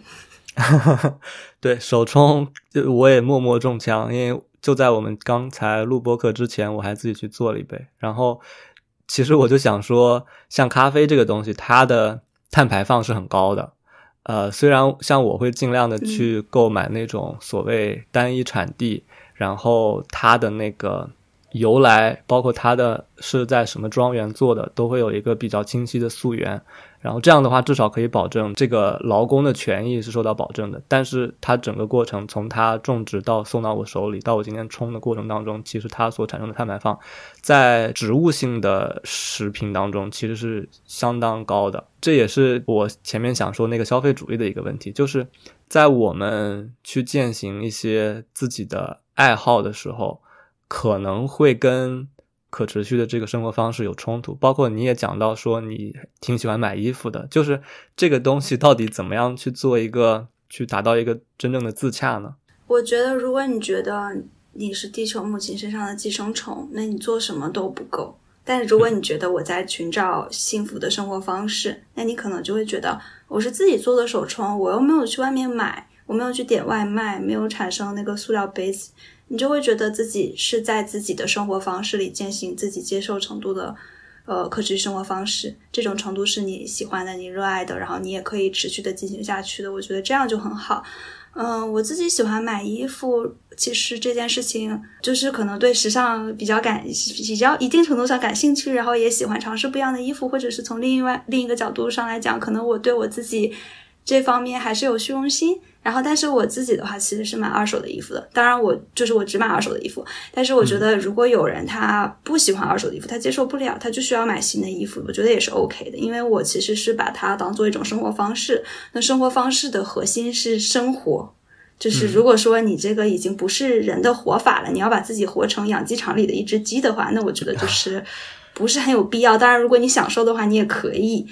对手冲就，我也默默中枪，因为就在我们刚才录播课之前，我还自己去做了一杯。然后，其实我就想说，像咖啡这个东西，它的碳排放是很高的。呃，虽然像我会尽量的去购买那种所谓单一产地。然后它的那个由来，包括它的是在什么庄园做的，都会有一个比较清晰的溯源。然后这样的话，至少可以保证这个劳工的权益是受到保证的。但是它整个过程，从它种植到送到我手里，到我今天冲的过程当中，其实它所产生的碳排放，在植物性的食品当中其实是相当高的。这也是我前面想说那个消费主义的一个问题，就是在我们去践行一些自己的。爱好的时候，可能会跟可持续的这个生活方式有冲突。包括你也讲到说，你挺喜欢买衣服的，就是这个东西到底怎么样去做一个，去达到一个真正的自洽呢？我觉得，如果你觉得你是地球母亲身上的寄生虫，那你做什么都不够。但是如果你觉得我在寻找幸福的生活方式，那你可能就会觉得我是自己做的手冲，我又没有去外面买。我没有去点外卖，没有产生那个塑料杯子，你就会觉得自己是在自己的生活方式里践行自己接受程度的，呃，可持续生活方式。这种程度是你喜欢的，你热爱的，然后你也可以持续的进行下去的。我觉得这样就很好。嗯，我自己喜欢买衣服，其实这件事情就是可能对时尚比较感，比较一定程度上感兴趣，然后也喜欢尝试不一样的衣服，或者是从另外另一个角度上来讲，可能我对我自己这方面还是有虚荣心。然后，但是我自己的话，其实是买二手的衣服的。当然，我就是我只买二手的衣服。但是，我觉得如果有人他不喜欢二手的衣服，他接受不了，他就需要买新的衣服，我觉得也是 OK 的。因为我其实是把它当做一种生活方式。那生活方式的核心是生活。就是如果说你这个已经不是人的活法了，你要把自己活成养鸡场里的一只鸡的话，那我觉得就 是不是很有必要。当然，如果你享受的话，你也可以，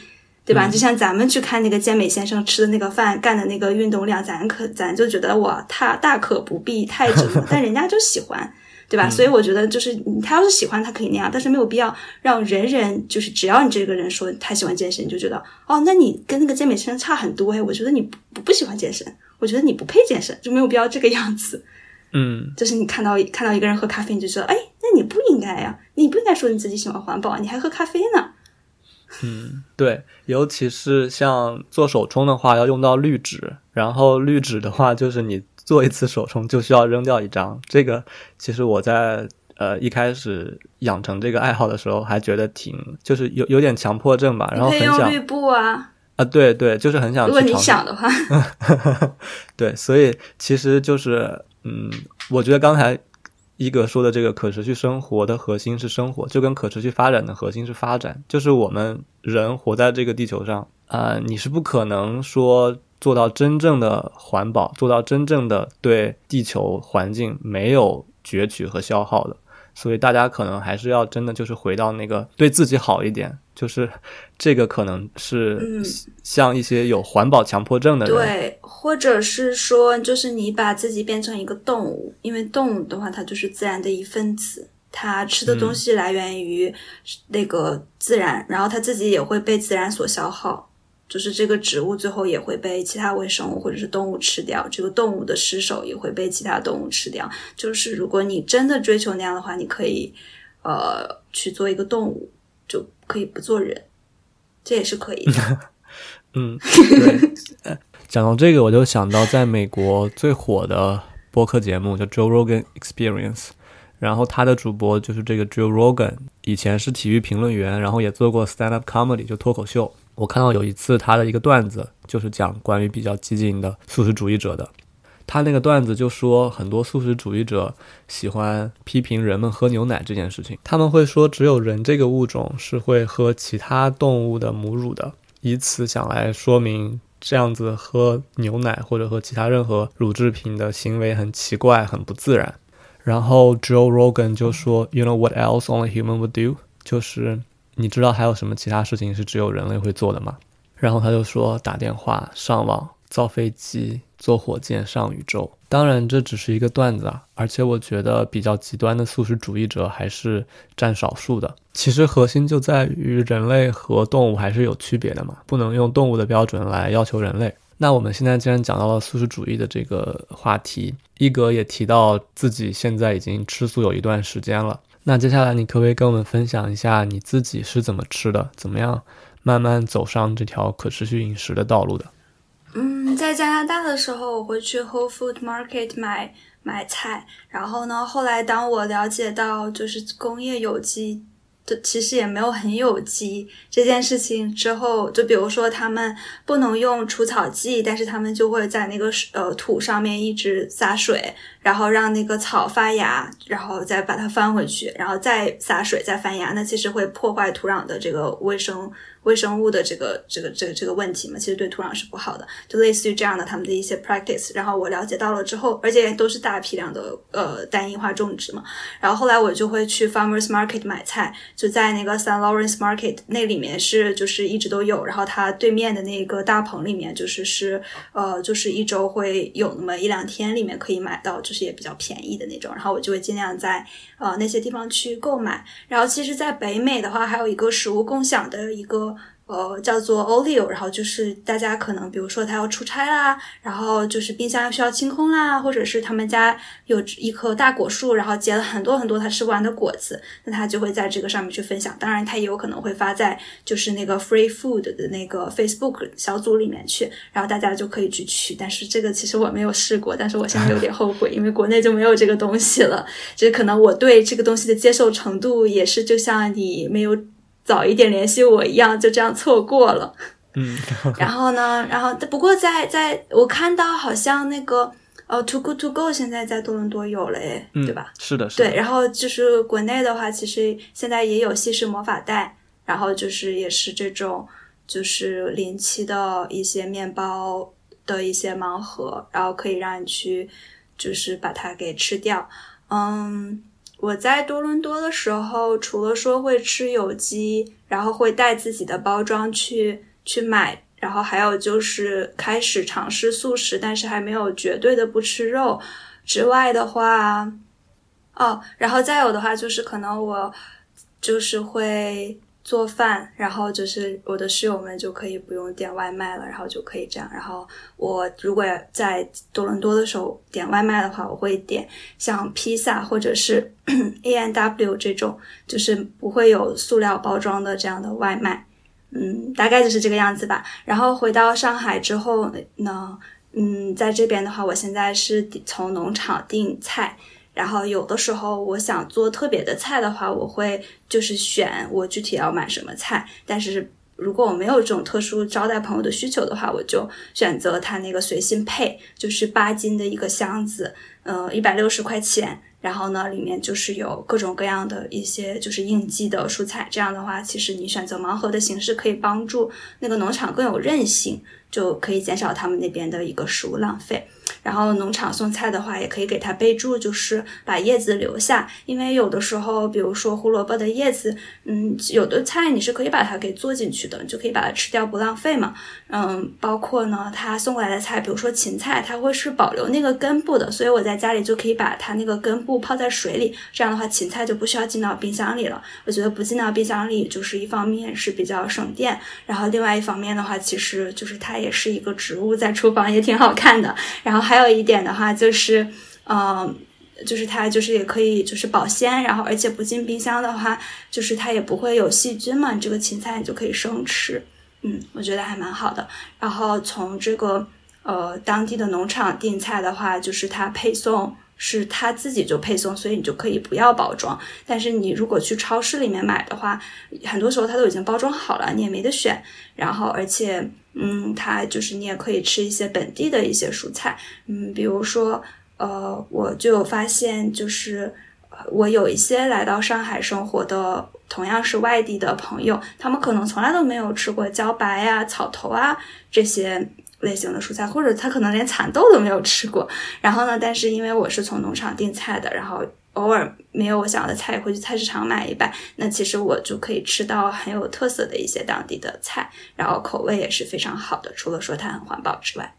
对吧？就像咱们去看那个健美先生吃的那个饭，干的那个运动量，咱可咱就觉得哇，他大可不必太折磨，但人家就喜欢。对吧？所以我觉得就是他要是喜欢，他可以那样，但是没有必要让人人就是只要你这个人说他喜欢健身，你就觉得哦，那你跟那个健美先生差很多哎。我觉得你不不喜欢健身，我觉得你不配健身，就没有必要这个样子。嗯，就是你看到看到一个人喝咖啡，你就说哎，那你不应该呀，你不应该说你自己喜欢环保，你还喝咖啡呢。嗯，对，尤其是像做手冲的话，要用到滤纸，然后滤纸的话，就是你。做一次手冲就需要扔掉一张，这个其实我在呃一开始养成这个爱好的时候还觉得挺就是有有点强迫症吧，然后很想滤布啊。啊对对，就是很想如果你想的话，对，所以其实就是嗯，我觉得刚才一哥说的这个可持续生活的核心是生活，就跟可持续发展的核心是发展，就是我们人活在这个地球上啊，你是不可能说。做到真正的环保，做到真正的对地球环境没有攫取和消耗的，所以大家可能还是要真的就是回到那个对自己好一点，就是这个可能是像一些有环保强迫症的人，对，或者是说就是你把自己变成一个动物，因为动物的话它就是自然的一份子，它吃的东西来源于那个自然，然后它自己也会被自然所消耗。就是这个植物最后也会被其他微生物或者是动物吃掉，这个动物的尸首也会被其他动物吃掉。就是如果你真的追求那样的话，你可以呃去做一个动物，就可以不做人，这也是可以的。嗯，讲到这个，我就想到在美国最火的播客节目叫 Joe Rogan Experience，然后他的主播就是这个 Joe Rogan，以前是体育评论员，然后也做过 stand up comedy，就脱口秀。我看到有一次他的一个段子，就是讲关于比较激进的素食主义者的。他那个段子就说，很多素食主义者喜欢批评人们喝牛奶这件事情。他们会说，只有人这个物种是会喝其他动物的母乳的，以此想来说明这样子喝牛奶或者喝其他任何乳制品的行为很奇怪、很不自然。然后 Joe Rogan 就说，You know what else only human would do？就是。你知道还有什么其他事情是只有人类会做的吗？然后他就说打电话、上网、造飞机、坐火箭上宇宙。当然这只是一个段子啊，而且我觉得比较极端的素食主义者还是占少数的。其实核心就在于人类和动物还是有区别的嘛，不能用动物的标准来要求人类。那我们现在既然讲到了素食主义的这个话题，一格也提到自己现在已经吃素有一段时间了。那接下来你可不可以跟我们分享一下你自己是怎么吃的，怎么样慢慢走上这条可持续饮食的道路的？嗯，在加拿大的时候，我会去 Whole Food Market 买买菜，然后呢，后来当我了解到就是工业有机。其实也没有很有机这件事情之后，就比如说他们不能用除草剂，但是他们就会在那个呃土上面一直洒水，然后让那个草发芽，然后再把它翻回去，然后再洒水再翻芽，那其实会破坏土壤的这个卫生。微生物的这个这个这个这个问题嘛，其实对土壤是不好的，就类似于这样的他们的一些 practice。然后我了解到了之后，而且都是大批量的呃单一化种植嘛。然后后来我就会去 farmers market 买菜，就在那个 San Lawrence Market 那里面是就是一直都有。然后它对面的那个大棚里面就是是呃就是一周会有那么一两天里面可以买到，就是也比较便宜的那种。然后我就会尽量在呃那些地方去购买。然后其实，在北美的话，还有一个食物共享的一个。呃，叫做 Olio，然后就是大家可能，比如说他要出差啦，然后就是冰箱需要清空啦，或者是他们家有一棵大果树，然后结了很多很多他吃不完的果子，那他就会在这个上面去分享。当然，他也有可能会发在就是那个 Free Food 的那个 Facebook 小组里面去，然后大家就可以去取。但是这个其实我没有试过，但是我现在有点后悔，因为国内就没有这个东西了。就是可能我对这个东西的接受程度也是，就像你没有。早一点联系我一样，就这样错过了。嗯，然后呢？然后不过在在我看到好像那个呃，Too Good To Go 现在在多伦多有了诶，对吧？是的，对。然后就是国内的话，其实现在也有西式魔法袋，然后就是也是这种就是临期的一些面包。的一些盲盒，然后可以让你去就是把它给吃掉。嗯，我在多伦多的时候，除了说会吃有机，然后会带自己的包装去去买，然后还有就是开始尝试素食，但是还没有绝对的不吃肉之外的话，哦，然后再有的话就是可能我就是会。做饭，然后就是我的室友们就可以不用点外卖了，然后就可以这样。然后我如果在多伦多的时候点外卖的话，我会点像披萨或者是 A N W 这种，就是不会有塑料包装的这样的外卖。嗯，大概就是这个样子吧。然后回到上海之后呢，嗯，在这边的话，我现在是从农场订菜。然后有的时候我想做特别的菜的话，我会就是选我具体要买什么菜。但是如果我没有这种特殊招待朋友的需求的话，我就选择它那个随心配，就是八斤的一个箱子，呃，一百六十块钱。然后呢，里面就是有各种各样的一些就是应季的蔬菜。这样的话，其实你选择盲盒的形式可以帮助那个农场更有韧性，就可以减少他们那边的一个食物浪费。然后农场送菜的话，也可以给它备注，就是把叶子留下，因为有的时候，比如说胡萝卜的叶子，嗯，有的菜你是可以把它给做进去的，你就可以把它吃掉，不浪费嘛。嗯，包括呢，他送过来的菜，比如说芹菜，它会是保留那个根部的，所以我在家里就可以把它那个根部泡在水里，这样的话芹菜就不需要进到冰箱里了。我觉得不进到冰箱里，就是一方面是比较省电，然后另外一方面的话，其实就是它也是一个植物，在厨房也挺好看的，然后。还有一点的话，就是，嗯，就是它就是也可以就是保鲜，然后而且不进冰箱的话，就是它也不会有细菌嘛。这个芹菜你就可以生吃，嗯，我觉得还蛮好的。然后从这个呃当地的农场订菜的话，就是它配送是他自己就配送，所以你就可以不要包装。但是你如果去超市里面买的话，很多时候它都已经包装好了，你也没得选。然后而且。嗯，它就是你也可以吃一些本地的一些蔬菜，嗯，比如说，呃，我就有发现，就是我有一些来到上海生活的，同样是外地的朋友，他们可能从来都没有吃过茭白呀、草头啊这些类型的蔬菜，或者他可能连蚕豆都没有吃过。然后呢，但是因为我是从农场订菜的，然后。偶尔没有我想要的菜，也会去菜市场买一摆。那其实我就可以吃到很有特色的一些当地的菜，然后口味也是非常好的。除了说它很环保之外，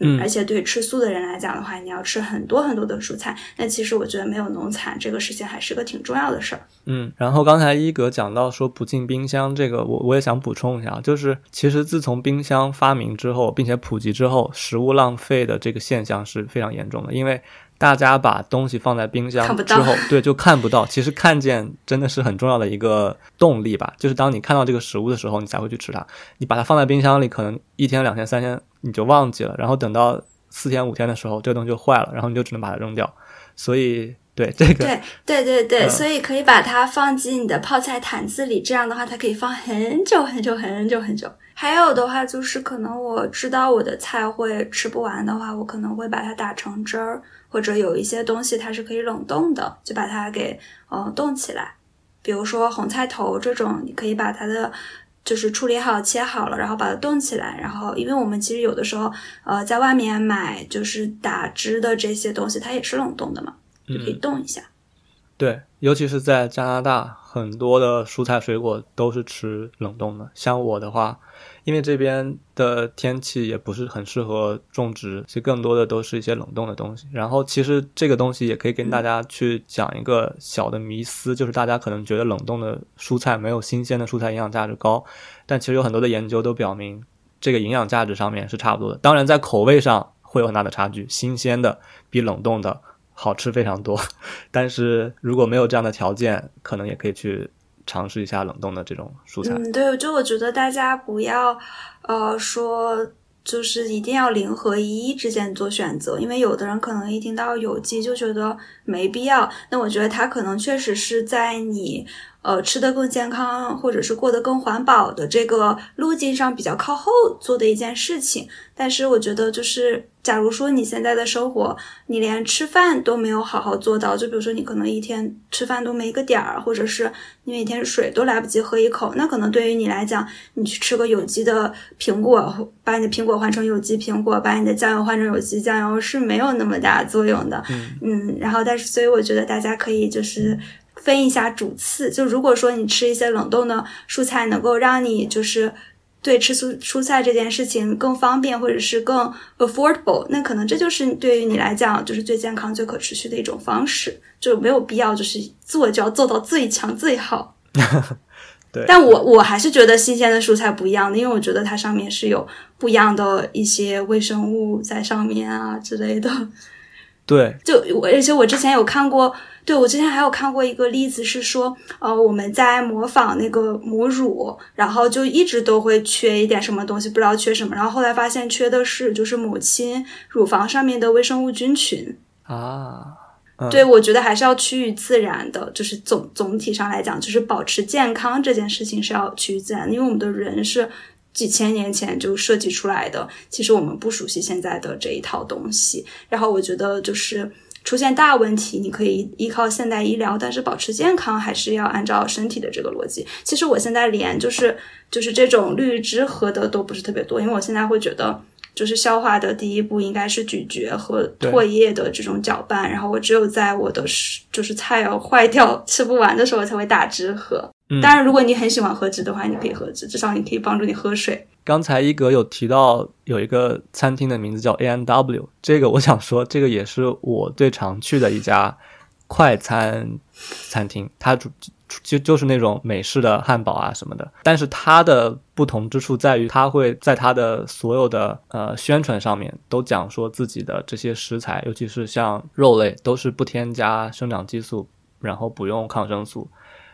嗯，而且对吃素的人来讲的话，你要吃很多很多的蔬菜。那其实我觉得没有农残这个事情还是个挺重要的事儿。嗯，然后刚才一格讲到说不进冰箱这个，我我也想补充一下，就是其实自从冰箱发明之后，并且普及之后，食物浪费的这个现象是非常严重的，因为。大家把东西放在冰箱之后，对，就看不到。其实看见真的是很重要的一个动力吧。就是当你看到这个食物的时候，你才会去吃它。你把它放在冰箱里，可能一天、两天、三天你就忘记了。然后等到四天、五天的时候，这个东西就坏了，然后你就只能把它扔掉。所以，对这个，对对对对，所以可以把它放进你的泡菜坛子里。这样的话，它可以放很久很久很久很久。还有的话，就是可能我知道我的菜会吃不完的话，我可能会把它打成汁儿。或者有一些东西它是可以冷冻的，就把它给呃冻起来。比如说红菜头这种，你可以把它的就是处理好、切好了，然后把它冻起来。然后，因为我们其实有的时候呃在外面买就是打汁的这些东西，它也是冷冻的嘛，就可以冻一下。对，尤其是在加拿大，很多的蔬菜水果都是吃冷冻的。像我的话。因为这边的天气也不是很适合种植，其实更多的都是一些冷冻的东西。然后，其实这个东西也可以跟大家去讲一个小的迷思，就是大家可能觉得冷冻的蔬菜没有新鲜的蔬菜营养价值高，但其实有很多的研究都表明，这个营养价值上面是差不多的。当然，在口味上会有很大的差距，新鲜的比冷冻的好吃非常多。但是如果没有这样的条件，可能也可以去。尝试一下冷冻的这种蔬菜。嗯，对，就我觉得大家不要，呃，说就是一定要零和一之间做选择，因为有的人可能一听到有机就觉得没必要。那我觉得它可能确实是在你呃吃得更健康，或者是过得更环保的这个路径上比较靠后做的一件事情。但是我觉得，就是假如说你现在的生活，你连吃饭都没有好好做到，就比如说你可能一天吃饭都没个点儿，或者是你每天水都来不及喝一口，那可能对于你来讲，你去吃个有机的苹果，把你的苹果换成有机苹果，把你的酱油换成有机酱油是没有那么大作用的。嗯，然后但是所以我觉得大家可以就是分一下主次，就如果说你吃一些冷冻的蔬菜，能够让你就是。对吃蔬蔬菜这件事情更方便，或者是更 affordable，那可能这就是对于你来讲就是最健康、最可持续的一种方式，就没有必要就是做就要做到最强最好。对，但我我还是觉得新鲜的蔬菜不一样的，因为我觉得它上面是有不一样的一些微生物在上面啊之类的。对，就我而且我之前有看过。对，我之前还有看过一个例子，是说，呃，我们在模仿那个母乳，然后就一直都会缺一点什么东西，不知道缺什么，然后后来发现缺的是就是母亲乳房上面的微生物菌群啊。对，我觉得还是要趋于自然的，就是总总体上来讲，就是保持健康这件事情是要趋于自然，因为我们的人是几千年前就设计出来的，其实我们不熟悉现在的这一套东西，然后我觉得就是。出现大问题，你可以依靠现代医疗，但是保持健康还是要按照身体的这个逻辑。其实我现在连就是就是这种绿汁喝的都不是特别多，因为我现在会觉得，就是消化的第一步应该是咀嚼和唾液的这种搅拌，然后我只有在我的就是菜要坏掉吃不完的时候才会打汁喝。当然，如果你很喜欢喝汁的话，你可以喝汁，至少你可以帮助你喝水。刚才一格有提到有一个餐厅的名字叫 A N W，这个我想说，这个也是我最常去的一家快餐餐厅，它主就就是那种美式的汉堡啊什么的。但是它的不同之处在于，它会在它的所有的呃宣传上面都讲说自己的这些食材，尤其是像肉类，都是不添加生长激素，然后不用抗生素。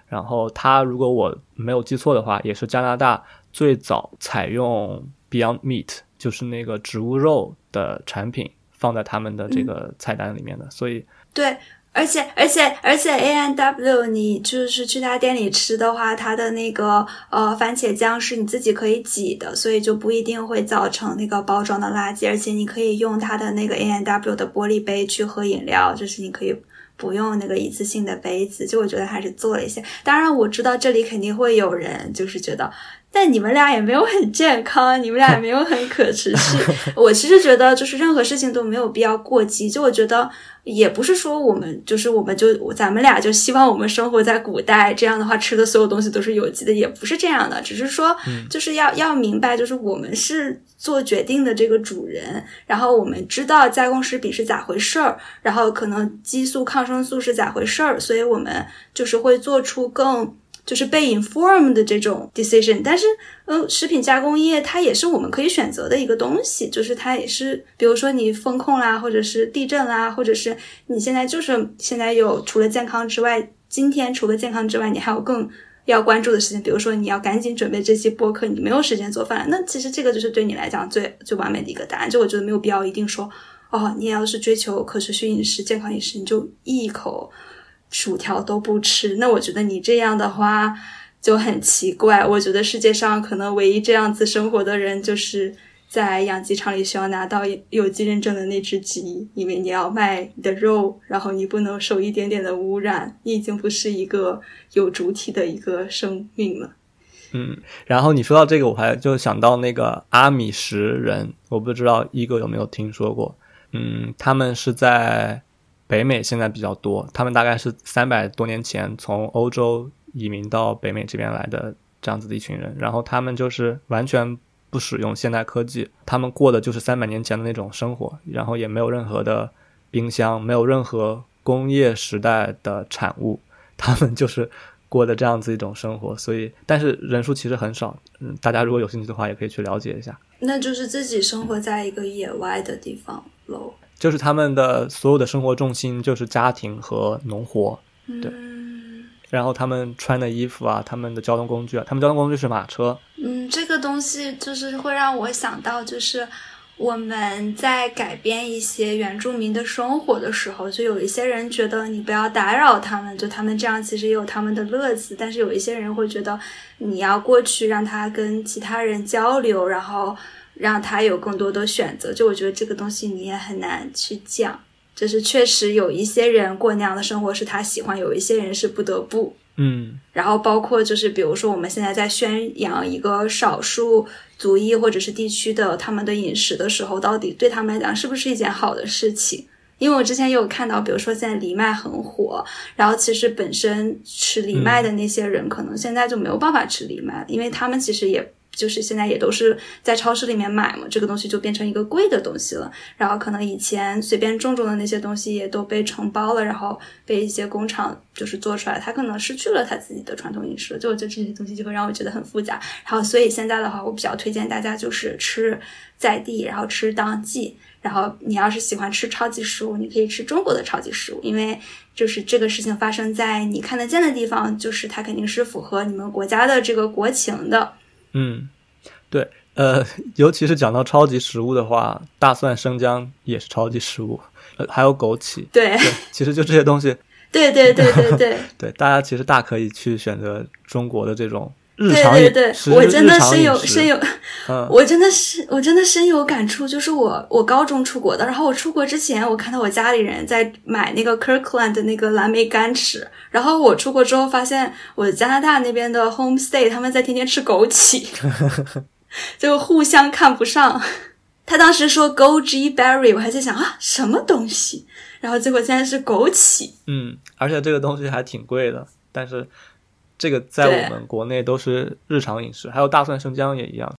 然后它如果我没有记错的话，也是加拿大。最早采用 Beyond Meat，就是那个植物肉的产品放在他们的这个菜单里面的，所以对，而且而且而且 A N W，你就是去他店里吃的话，它的那个呃番茄酱是你自己可以挤的，所以就不一定会造成那个包装的垃圾，而且你可以用它的那个 A N W 的玻璃杯去喝饮料，就是你可以不用那个一次性的杯子，就我觉得还是做一下。当然我知道这里肯定会有人就是觉得。但你们俩也没有很健康，你们俩也没有很可持续。我其实觉得，就是任何事情都没有必要过激。就我觉得，也不是说我们就是我们就咱们俩就希望我们生活在古代，这样的话吃的所有东西都是有机的，也不是这样的。只是说，就是要要明白，就是我们是做决定的这个主人，然后我们知道加工食品是咋回事儿，然后可能激素、抗生素是咋回事儿，所以我们就是会做出更。就是被 inform 的这种 decision，但是，呃，食品加工业它也是我们可以选择的一个东西，就是它也是，比如说你风控啦，或者是地震啦，或者是你现在就是现在有除了健康之外，今天除了健康之外，你还有更要关注的事情，比如说你要赶紧准备这期播客，你没有时间做饭，那其实这个就是对你来讲最最完美的一个答案。就我觉得没有必要一定说，哦，你要是追求可持续饮食、健康饮食，你就一口。薯条都不吃，那我觉得你这样的话就很奇怪。我觉得世界上可能唯一这样子生活的人，就是在养鸡场里需要拿到有机认证的那只鸡，因为你要卖你的肉，然后你不能受一点点的污染，你已经不是一个有主体的一个生命了。嗯，然后你说到这个，我还就想到那个阿米什人，我不知道一哥有没有听说过。嗯，他们是在。北美现在比较多，他们大概是三百多年前从欧洲移民到北美这边来的这样子的一群人，然后他们就是完全不使用现代科技，他们过的就是三百年前的那种生活，然后也没有任何的冰箱，没有任何工业时代的产物，他们就是过的这样子一种生活，所以但是人数其实很少，嗯，大家如果有兴趣的话，也可以去了解一下。那就是自己生活在一个野外的地方喽。就是他们的所有的生活重心就是家庭和农活，对。然后他们穿的衣服啊，他们的交通工具啊，他们交通工具是马车。嗯，这个东西就是会让我想到，就是我们在改变一些原住民的生活的时候，就有一些人觉得你不要打扰他们，就他们这样其实也有他们的乐子。但是有一些人会觉得你要过去让他跟其他人交流，然后让他有更多的选择。就我觉得这个东西你也很难去讲。就是确实有一些人过那样的生活是他喜欢，有一些人是不得不。嗯，然后包括就是比如说我们现在在宣扬一个少数。族裔或者是地区的他们的饮食的时候，到底对他们来讲是不是一件好的事情？因为我之前也有看到，比如说现在藜麦很火，然后其实本身吃藜麦的那些人，可能现在就没有办法吃藜麦了，因为他们其实也。就是现在也都是在超市里面买嘛，这个东西就变成一个贵的东西了。然后可能以前随便种种的那些东西也都被承包了，然后被一些工厂就是做出来，它可能失去了它自己的传统饮食。就我觉得这些东西就会让我觉得很复杂。然后所以现在的话，我比较推荐大家就是吃在地，然后吃当季。然后你要是喜欢吃超级食物，你可以吃中国的超级食物，因为就是这个事情发生在你看得见的地方，就是它肯定是符合你们国家的这个国情的。嗯，对，呃，尤其是讲到超级食物的话，大蒜、生姜也是超级食物，呃，还有枸杞，对，其实就这些东西，对对对对对，对，大家其实大可以去选择中国的这种。对对对，我真的深有深有，我真的是我真的深有感触。就是我我高中出国的，然后我出国之前，我看到我家里人在买那个 Kirkland 的那个蓝莓干吃，然后我出国之后发现，我加拿大那边的 homestay 他们在天天吃枸杞，就互相看不上。他当时说 goji berry，我还在想啊什么东西，然后结果现在是枸杞。嗯，而且这个东西还挺贵的，但是。这个在我们国内都是日常饮食，还有大蒜、生姜也一样。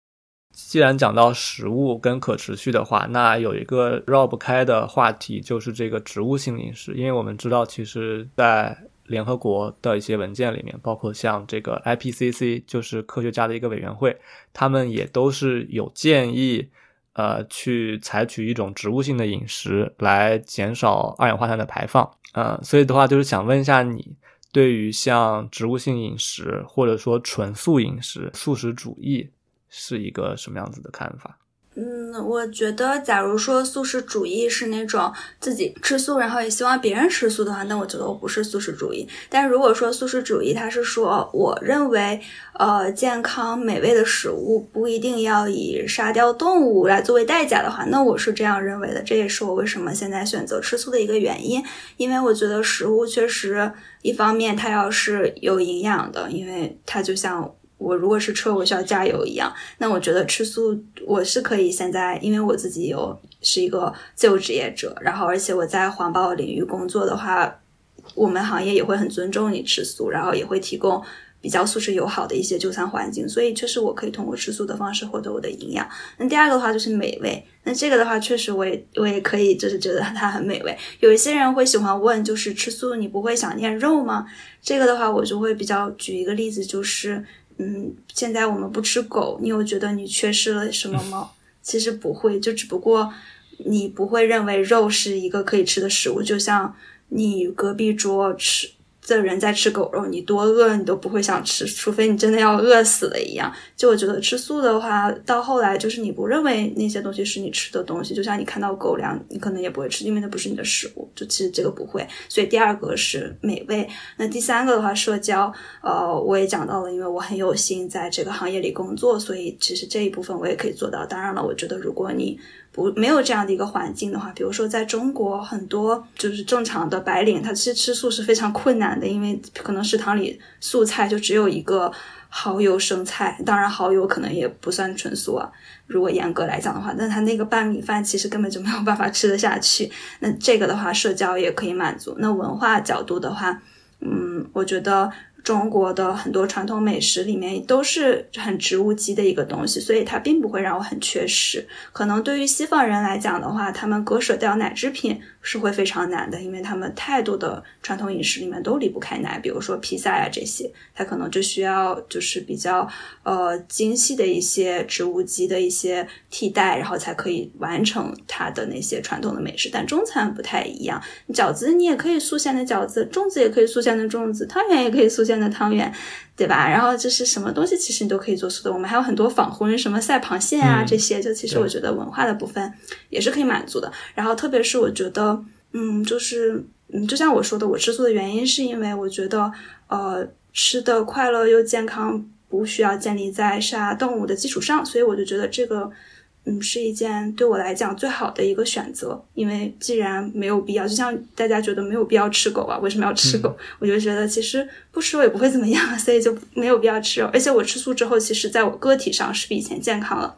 既然讲到食物跟可持续的话，那有一个绕不开的话题就是这个植物性饮食。因为我们知道，其实，在联合国的一些文件里面，包括像这个 IPCC，就是科学家的一个委员会，他们也都是有建议，呃，去采取一种植物性的饮食来减少二氧化碳的排放。嗯，所以的话，就是想问一下你。对于像植物性饮食，或者说纯素饮食、素食主义，是一个什么样子的看法？嗯，我觉得，假如说素食主义是那种自己吃素，然后也希望别人吃素的话，那我觉得我不是素食主义。但如果说素食主义，它是说，我认为，呃，健康美味的食物不一定要以杀掉动物来作为代价的话，那我是这样认为的。这也是我为什么现在选择吃素的一个原因，因为我觉得食物确实，一方面它要是有营养的，因为它就像。我如果是车，我需要加油一样。那我觉得吃素，我是可以现在，因为我自己有是一个自由职业者，然后而且我在环保领域工作的话，我们行业也会很尊重你吃素，然后也会提供比较素食友好的一些就餐环境，所以确实我可以通过吃素的方式获得我的营养。那第二个的话就是美味，那这个的话确实我也我也可以就是觉得它很美味。有一些人会喜欢问，就是吃素你不会想念肉吗？这个的话我就会比较举一个例子，就是。嗯，现在我们不吃狗，你有觉得你缺失了什么吗？其实不会，就只不过你不会认为肉是一个可以吃的食物，就像你隔壁桌吃。这人在吃狗肉，你多饿你都不会想吃，除非你真的要饿死了一样。就我觉得吃素的话，到后来就是你不认为那些东西是你吃的东西，就像你看到狗粮，你可能也不会吃，因为那不是你的食物。就其实这个不会。所以第二个是美味，那第三个的话，社交，呃，我也讲到了，因为我很有幸在这个行业里工作，所以其实这一部分我也可以做到。当然了，我觉得如果你不没有这样的一个环境的话，比如说在中国，很多就是正常的白领，他其实吃素是非常困难的，因为可能食堂里素菜就只有一个蚝油生菜，当然蚝油可能也不算纯素啊。如果严格来讲的话，那他那个拌米饭其实根本就没有办法吃得下去。那这个的话，社交也可以满足。那文化角度的话，嗯，我觉得。中国的很多传统美食里面都是很植物基的一个东西，所以它并不会让我很缺失。可能对于西方人来讲的话，他们割舍掉奶制品是会非常难的，因为他们太多的传统饮食里面都离不开奶，比如说披萨呀这些，它可能就需要就是比较呃精细的一些植物基的一些替代，然后才可以完成它的那些传统的美食。但中餐不太一样，饺子你也可以素馅的饺子，粽子也可以素馅的粽子，汤圆也可以素馅。的汤圆，对吧？然后就是什么东西其实你都可以做素的。我们还有很多仿荤，什么赛螃蟹啊这些，就其实我觉得文化的部分也是可以满足的。然后特别是我觉得，嗯，就是嗯，就像我说的，我吃素的原因是因为我觉得，呃，吃的快乐又健康，不需要建立在杀动物的基础上，所以我就觉得这个。嗯，是一件对我来讲最好的一个选择，因为既然没有必要，就像大家觉得没有必要吃狗啊，为什么要吃狗？我就觉得其实不吃我也不会怎么样，所以就没有必要吃肉。而且我吃素之后，其实在我个体上是比以前健康了。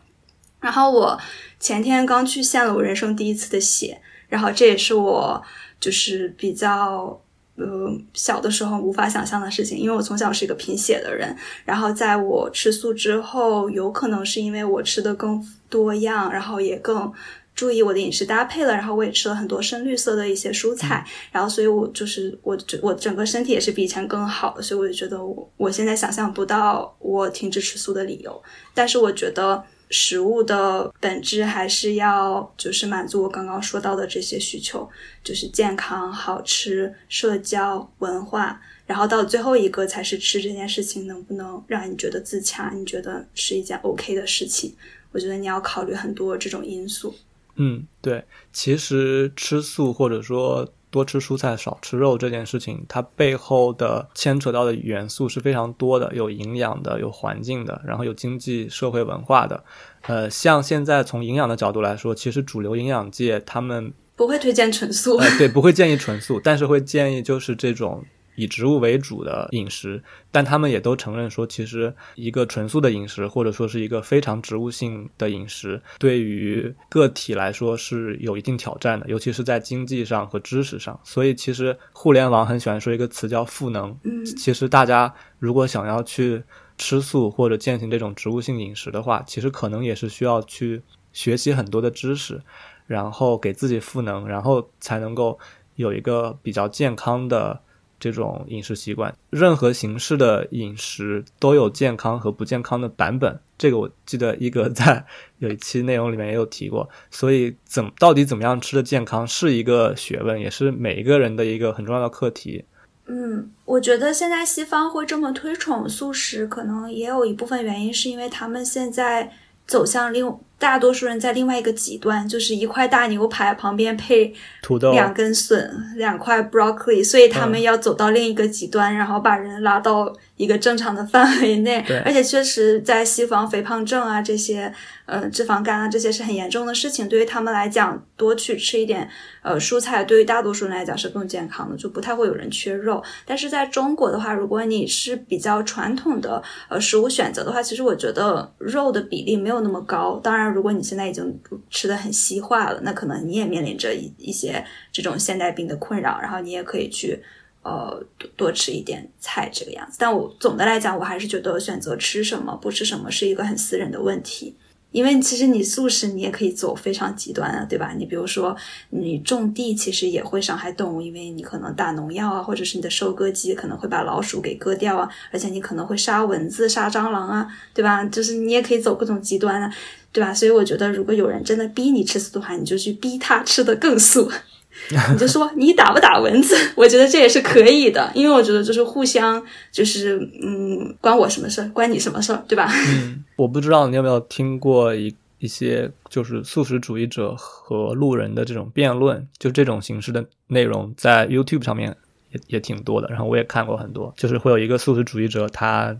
然后我前天刚去献了我人生第一次的血，然后这也是我就是比较。呃，小的时候无法想象的事情，因为我从小是一个贫血的人。然后在我吃素之后，有可能是因为我吃的更多样，然后也更注意我的饮食搭配了。然后我也吃了很多深绿色的一些蔬菜，然后所以我就是我我整个身体也是比以前更好的。所以我就觉得我我现在想象不到我停止吃素的理由。但是我觉得。食物的本质还是要就是满足我刚刚说到的这些需求，就是健康、好吃、社交、文化，然后到最后一个才是吃这件事情能不能让你觉得自洽，你觉得是一件 OK 的事情。我觉得你要考虑很多这种因素。嗯，对，其实吃素或者说。多吃蔬菜少吃肉这件事情，它背后的牵扯到的元素是非常多的，有营养的，有环境的，然后有经济社会文化的。呃，像现在从营养的角度来说，其实主流营养界他们 不会推荐纯素，对，不会建议纯素，但是会建议就是这种。以植物为主的饮食，但他们也都承认说，其实一个纯素的饮食，或者说是一个非常植物性的饮食，对于个体来说是有一定挑战的，尤其是在经济上和知识上。所以，其实互联网很喜欢说一个词叫“赋能”。嗯，其实大家如果想要去吃素或者践行这种植物性饮食的话，其实可能也是需要去学习很多的知识，然后给自己赋能，然后才能够有一个比较健康的。这种饮食习惯，任何形式的饮食都有健康和不健康的版本。这个我记得一哥在 有一期内容里面也有提过。所以，怎到底怎么样吃的健康是一个学问，也是每一个人的一个很重要的课题。嗯，我觉得现在西方会这么推崇素食，可能也有一部分原因是因为他们现在走向另。大多数人在另外一个极端，就是一块大牛排旁边配土豆、两根笋、两块 broccoli，所以他们要走到另一个极端，然后把人拉到一个正常的范围内。而且确实在西方，肥胖症啊这些，呃，脂肪肝啊这些是很严重的事情。对于他们来讲，多去吃一点呃蔬菜，对于大多数人来讲是更健康的，就不太会有人缺肉。但是在中国的话，如果你是比较传统的呃食物选择的话，其实我觉得肉的比例没有那么高。当然。如果你现在已经吃的很西化了，那可能你也面临着一一些这种现代病的困扰，然后你也可以去呃多多吃一点菜这个样子。但我总的来讲，我还是觉得选择吃什么不吃什么是一个很私人的问题。因为其实你素食你也可以走非常极端啊，对吧？你比如说你种地其实也会伤害动物，因为你可能打农药啊，或者是你的收割机可能会把老鼠给割掉啊，而且你可能会杀蚊子、杀蟑螂啊，对吧？就是你也可以走各种极端啊。对吧？所以我觉得，如果有人真的逼你吃素的话，你就去逼他吃的更素。你就说你打不打蚊子？我觉得这也是可以的，因为我觉得就是互相，就是嗯，关我什么事儿？关你什么事儿？对吧？嗯，我不知道你有没有听过一一些就是素食主义者和路人的这种辩论，就这种形式的内容，在 YouTube 上面也也挺多的。然后我也看过很多，就是会有一个素食主义者，他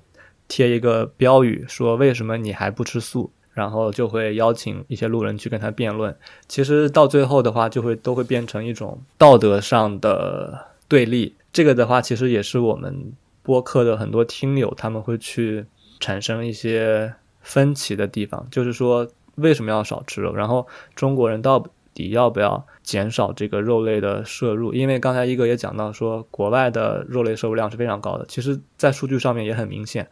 贴一个标语说：“为什么你还不吃素？”然后就会邀请一些路人去跟他辩论，其实到最后的话，就会都会变成一种道德上的对立。这个的话，其实也是我们播客的很多听友他们会去产生一些分歧的地方，就是说为什么要少吃肉，然后中国人到底要不要减少这个肉类的摄入？因为刚才一哥也讲到说，国外的肉类摄入量是非常高的，其实在数据上面也很明显。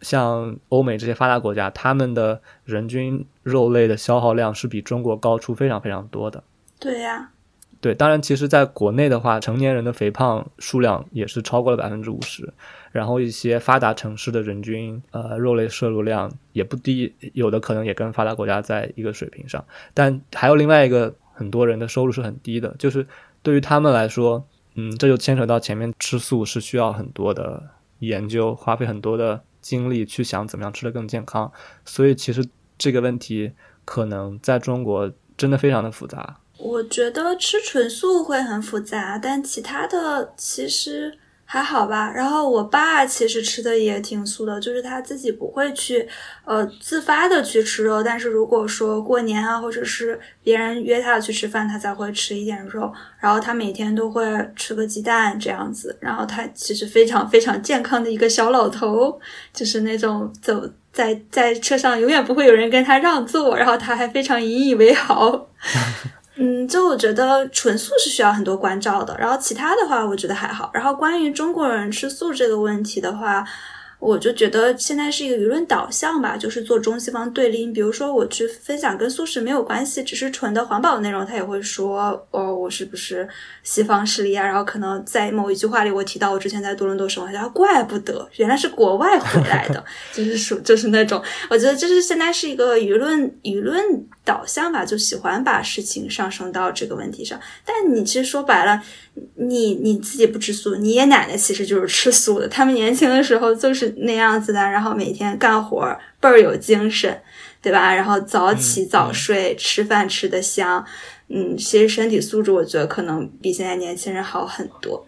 像欧美这些发达国家，他们的人均肉类的消耗量是比中国高出非常非常多的。对呀，对，当然，其实在国内的话，成年人的肥胖数量也是超过了百分之五十。然后一些发达城市的人均呃肉类摄入量也不低，有的可能也跟发达国家在一个水平上。但还有另外一个很多人的收入是很低的，就是对于他们来说，嗯，这就牵扯到前面吃素是需要很多的。研究，花费很多的精力去想怎么样吃得更健康。所以其实这个问题可能在中国真的非常的复杂。我觉得吃纯素会很复杂，但其他的其实。还好吧，然后我爸其实吃的也挺素的，就是他自己不会去，呃，自发的去吃肉，但是如果说过年啊，或者是别人约他去吃饭，他才会吃一点肉。然后他每天都会吃个鸡蛋这样子，然后他其实非常非常健康的一个小老头，就是那种走在在车上永远不会有人跟他让座，然后他还非常引以为豪。嗯，就我觉得纯素是需要很多关照的，然后其他的话我觉得还好。然后关于中国人吃素这个问题的话。我就觉得现在是一个舆论导向吧，就是做中西方对立。比如说我去分享跟素食没有关系，只是纯的环保内容，他也会说哦，我是不是西方势力啊？然后可能在某一句话里，我提到我之前在多伦多生活，他说怪不得原来是国外回来的，就是属就是那种，我觉得就是现在是一个舆论舆论导向吧，就喜欢把事情上升到这个问题上。但你其实说白了，你你自己不吃素，你爷奶奶其实就是吃素的，他们年轻的时候就是。那样子的，然后每天干活倍儿有精神，对吧？然后早起早睡，吃饭吃得香，嗯，其实身体素质我觉得可能比现在年轻人好很多。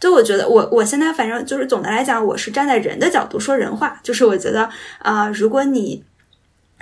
就我觉得，我我现在反正就是总的来讲，我是站在人的角度说人话，就是我觉得啊，如果你。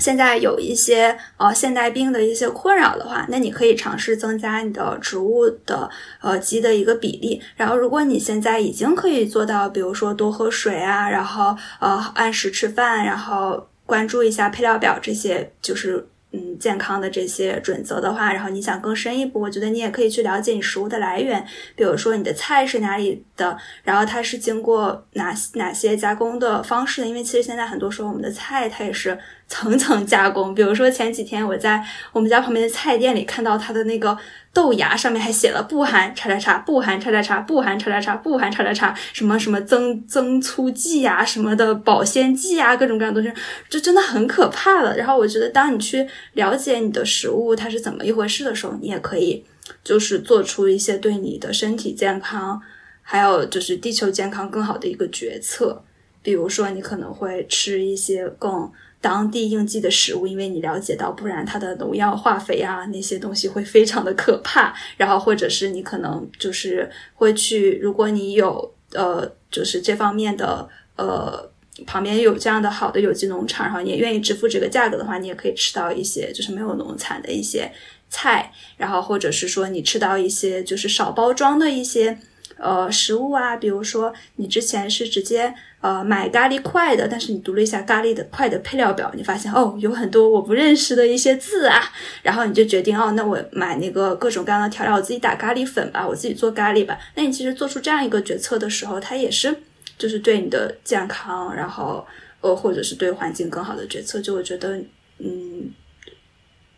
现在有一些呃现代病的一些困扰的话，那你可以尝试增加你的植物的呃基的一个比例。然后，如果你现在已经可以做到，比如说多喝水啊，然后呃按时吃饭，然后关注一下配料表这些，就是。嗯，健康的这些准则的话，然后你想更深一步，我觉得你也可以去了解你食物的来源，比如说你的菜是哪里的，然后它是经过哪哪些加工的方式的，因为其实现在很多时候我们的菜它也是层层加工，比如说前几天我在我们家旁边的菜店里看到它的那个。豆芽上面还写了不含叉叉叉，不含叉叉叉，不含叉叉叉，不含叉叉叉，什么什么增增粗剂呀，什么的保鲜剂啊，各种各样东西，这真的很可怕的。然后我觉得，当你去了解你的食物它是怎么一回事的时候，你也可以就是做出一些对你的身体健康，还有就是地球健康更好的一个决策。比如说，你可能会吃一些更。当地应季的食物，因为你了解到，不然它的农药、化肥啊那些东西会非常的可怕。然后或者是你可能就是会去，如果你有呃就是这方面的呃旁边有这样的好的有机农场，然后你也愿意支付这个价格的话，你也可以吃到一些就是没有农残的一些菜。然后或者是说你吃到一些就是少包装的一些呃食物啊，比如说你之前是直接。呃，买咖喱块的，但是你读了一下咖喱的块的配料表，你发现哦，有很多我不认识的一些字啊，然后你就决定哦，那我买那个各种各样的调料，我自己打咖喱粉吧，我自己做咖喱吧。那你其实做出这样一个决策的时候，它也是就是对你的健康，然后呃，或者是对环境更好的决策。就我觉得，嗯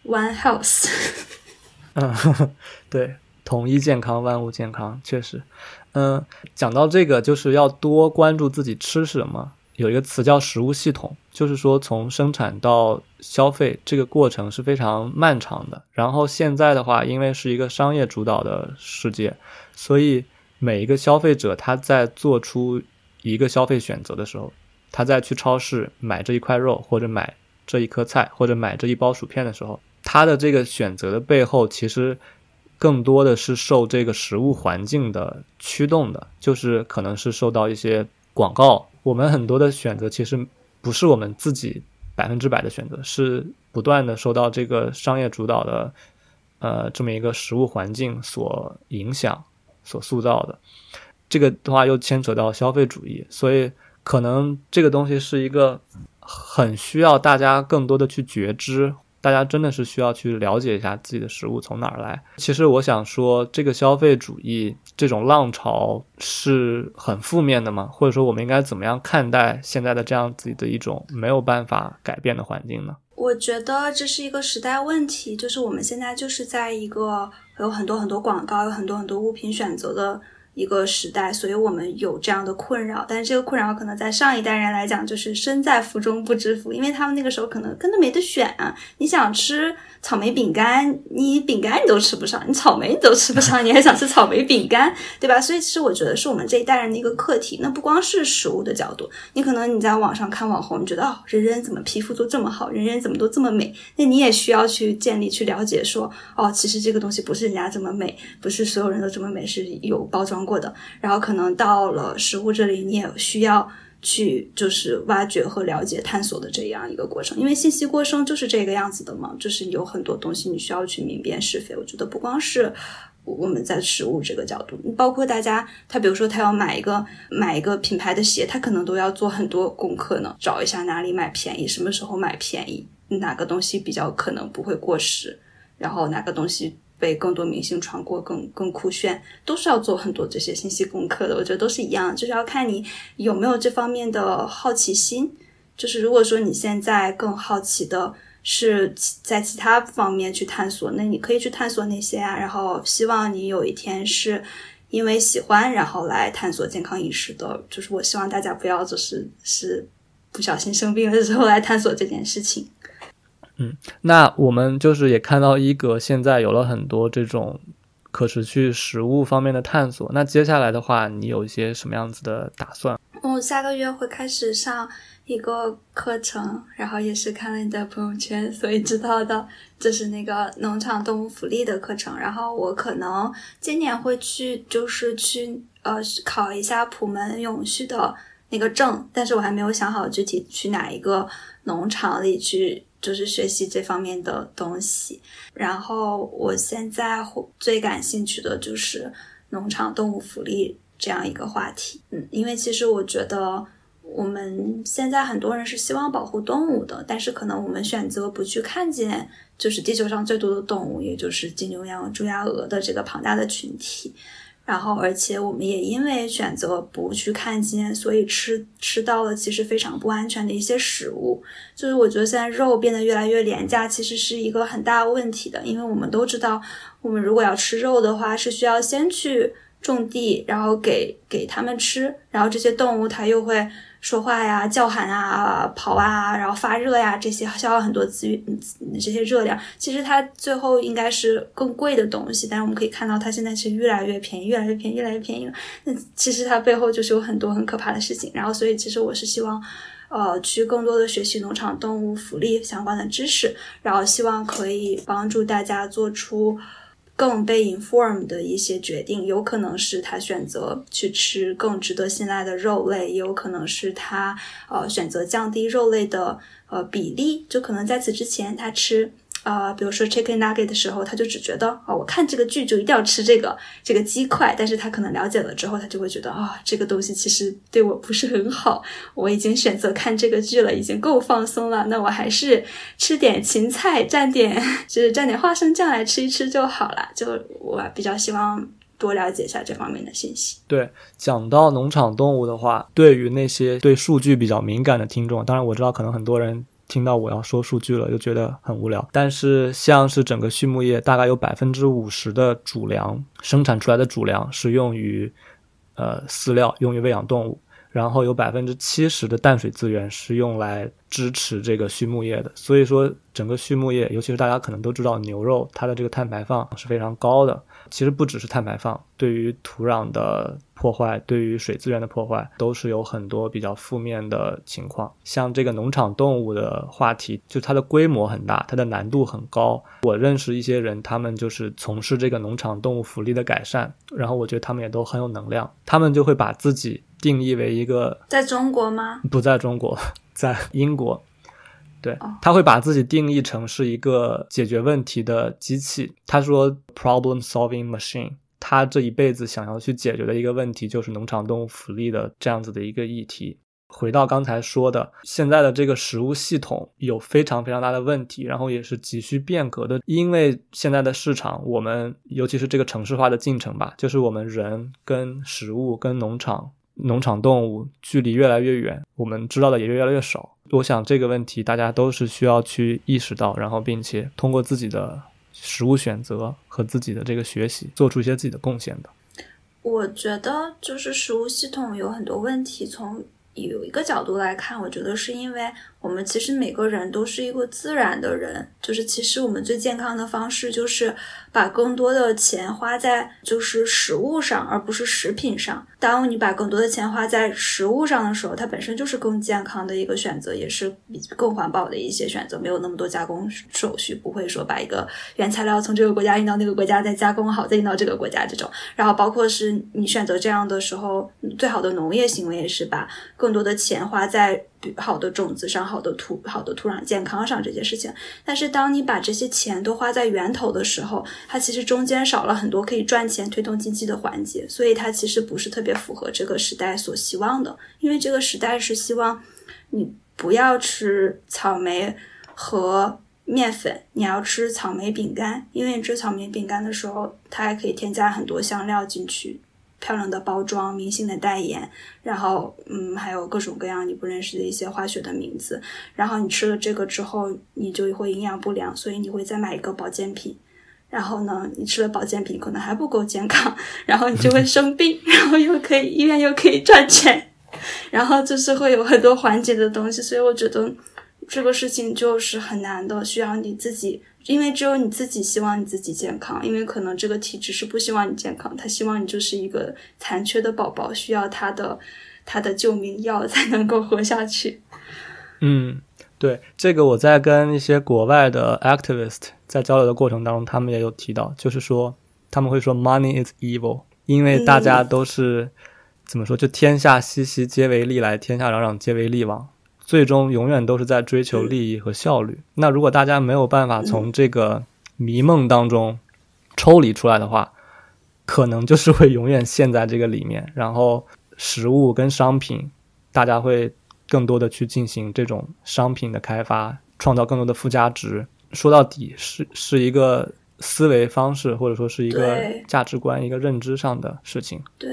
，One Health，嗯，对，统一健康，万物健康，确实。嗯，讲到这个，就是要多关注自己吃什么。有一个词叫食物系统，就是说从生产到消费这个过程是非常漫长的。然后现在的话，因为是一个商业主导的世界，所以每一个消费者他在做出一个消费选择的时候，他在去超市买这一块肉，或者买这一颗菜，或者买这一包薯片的时候，他的这个选择的背后，其实。更多的是受这个食物环境的驱动的，就是可能是受到一些广告。我们很多的选择其实不是我们自己百分之百的选择，是不断的受到这个商业主导的，呃，这么一个食物环境所影响、所塑造的。这个的话又牵扯到消费主义，所以可能这个东西是一个很需要大家更多的去觉知。大家真的是需要去了解一下自己的食物从哪儿来。其实我想说，这个消费主义这种浪潮是很负面的吗？或者说，我们应该怎么样看待现在的这样子的一种没有办法改变的环境呢？我觉得这是一个时代问题，就是我们现在就是在一个有很多很多广告、有很多很多物品选择的一个时代，所以我们有这样的困扰。但是这个困扰可能在上一代人来讲，就是身在福中不知福，因为他们那个时候可能根本没得选啊。你想吃草莓饼干，你饼干你都吃不上，你草莓你都吃不上，你还想吃草莓饼干，对吧？所以其实我觉得是我们这一代人的一个课题。那不光是食物的角度，你可能你在网上看网红，你觉得哦，人人怎么皮肤都这么好，人人怎么都这么美，那你也需要去建立、去了解，说哦，其实这个东西不是人家这么美，不是所有人都这么美，是有包装。过的，然后可能到了食物这里，你也需要去就是挖掘和了解、探索的这样一个过程，因为信息过剩就是这个样子的嘛，就是有很多东西你需要去明辨是非。我觉得不光是我们在食物这个角度，包括大家，他比如说他要买一个买一个品牌的鞋，他可能都要做很多功课呢，找一下哪里买便宜，什么时候买便宜，哪个东西比较可能不会过时，然后哪个东西。被更多明星传过，更更酷炫，都是要做很多这些信息功课的。我觉得都是一样，就是要看你有没有这方面的好奇心。就是如果说你现在更好奇的是在其他方面去探索，那你可以去探索那些啊。然后希望你有一天是因为喜欢，然后来探索健康饮食的。就是我希望大家不要就是是不小心生病的时候来探索这件事情。嗯，那我们就是也看到一格现在有了很多这种可持续食物方面的探索。那接下来的话，你有一些什么样子的打算？我下个月会开始上一个课程，然后也是看了你的朋友圈，所以知道的，这是那个农场动物福利的课程。然后我可能今年会去，就是去呃考一下普门永续的那个证，但是我还没有想好具体去哪一个农场里去。就是学习这方面的东西，然后我现在最感兴趣的就是农场动物福利这样一个话题。嗯，因为其实我觉得我们现在很多人是希望保护动物的，但是可能我们选择不去看见，就是地球上最多的动物，也就是金牛羊、猪鸭鹅的这个庞大的群体。然后，而且我们也因为选择不去看见，所以吃吃到了其实非常不安全的一些食物。就是我觉得现在肉变得越来越廉价，其实是一个很大问题的。因为我们都知道，我们如果要吃肉的话，是需要先去种地，然后给给他们吃，然后这些动物它又会。说话呀、叫喊啊、跑啊，然后发热呀，这些消耗很多资源，这些热量，其实它最后应该是更贵的东西。但是我们可以看到，它现在是越来越便宜，越来越便宜，越来越便宜了。那其实它背后就是有很多很可怕的事情。然后，所以其实我是希望，呃，去更多的学习农场动物福利相关的知识，然后希望可以帮助大家做出。更被 inform 的一些决定，有可能是他选择去吃更值得信赖的肉类，也有可能是他呃选择降低肉类的呃比例，就可能在此之前他吃。啊，比如说 chicken nugget 的时候，他就只觉得啊，我看这个剧就一定要吃这个这个鸡块，但是他可能了解了之后，他就会觉得啊，这个东西其实对我不是很好。我已经选择看这个剧了，已经够放松了，那我还是吃点芹菜，蘸点就是蘸点花生酱来吃一吃就好了。就我比较希望多了解一下这方面的信息。对，讲到农场动物的话，对于那些对数据比较敏感的听众，当然我知道可能很多人。听到我要说数据了，就觉得很无聊。但是，像是整个畜牧业，大概有百分之五十的主粮生产出来的主粮是用于，呃，饲料，用于喂养动物。然后有百分之七十的淡水资源是用来支持这个畜牧业的。所以说，整个畜牧业，尤其是大家可能都知道，牛肉它的这个碳排放是非常高的。其实不只是碳排放，对于土壤的破坏，对于水资源的破坏，都是有很多比较负面的情况。像这个农场动物的话题，就它的规模很大，它的难度很高。我认识一些人，他们就是从事这个农场动物福利的改善，然后我觉得他们也都很有能量。他们就会把自己定义为一个在中国吗？不在中国，在英国。对，他会把自己定义成是一个解决问题的机器。他说，problem solving machine。他这一辈子想要去解决的一个问题，就是农场动物福利的这样子的一个议题。回到刚才说的，现在的这个食物系统有非常非常大的问题，然后也是急需变革的。因为现在的市场，我们尤其是这个城市化的进程吧，就是我们人跟食物、跟农场。农场动物距离越来越远，我们知道的也越来越少。我想这个问题大家都是需要去意识到，然后并且通过自己的食物选择和自己的这个学习，做出一些自己的贡献的。我觉得就是食物系统有很多问题，从有一个角度来看，我觉得是因为。我们其实每个人都是一个自然的人，就是其实我们最健康的方式就是把更多的钱花在就是食物上，而不是食品上。当你把更多的钱花在食物上的时候，它本身就是更健康的一个选择，也是比更环保的一些选择，没有那么多加工手续，不会说把一个原材料从这个国家运到那个国家再加工好再运到这个国家这种。然后包括是你选择这样的时候，最好的农业行为也是把更多的钱花在。好的种子上，好的土，好的土壤健康上这些事情，但是当你把这些钱都花在源头的时候，它其实中间少了很多可以赚钱、推动经济的环节，所以它其实不是特别符合这个时代所希望的。因为这个时代是希望你不要吃草莓和面粉，你要吃草莓饼干，因为你吃草莓饼干的时候，它还可以添加很多香料进去。漂亮的包装，明星的代言，然后嗯，还有各种各样你不认识的一些化学的名字。然后你吃了这个之后，你就会营养不良，所以你会再买一个保健品。然后呢，你吃了保健品可能还不够健康，然后你就会生病，然后又可以医院又可以赚钱，然后就是会有很多环节的东西。所以我觉得这个事情就是很难的，需要你自己。因为只有你自己希望你自己健康，因为可能这个体质是不希望你健康，他希望你就是一个残缺的宝宝，需要他的他的救命药才能够活下去。嗯，对，这个我在跟一些国外的 activist 在交流的过程当中，他们也有提到，就是说他们会说 money is evil，因为大家都是怎么说，就天下熙熙皆为利来，天下攘攘皆为利往。最终永远都是在追求利益和效率。那如果大家没有办法从这个迷梦当中抽离出来的话，可能就是会永远陷在这个里面。然后食物跟商品，大家会更多的去进行这种商品的开发，创造更多的附加值。说到底是是一个思维方式，或者说是一个价值观、一个认知上的事情。对。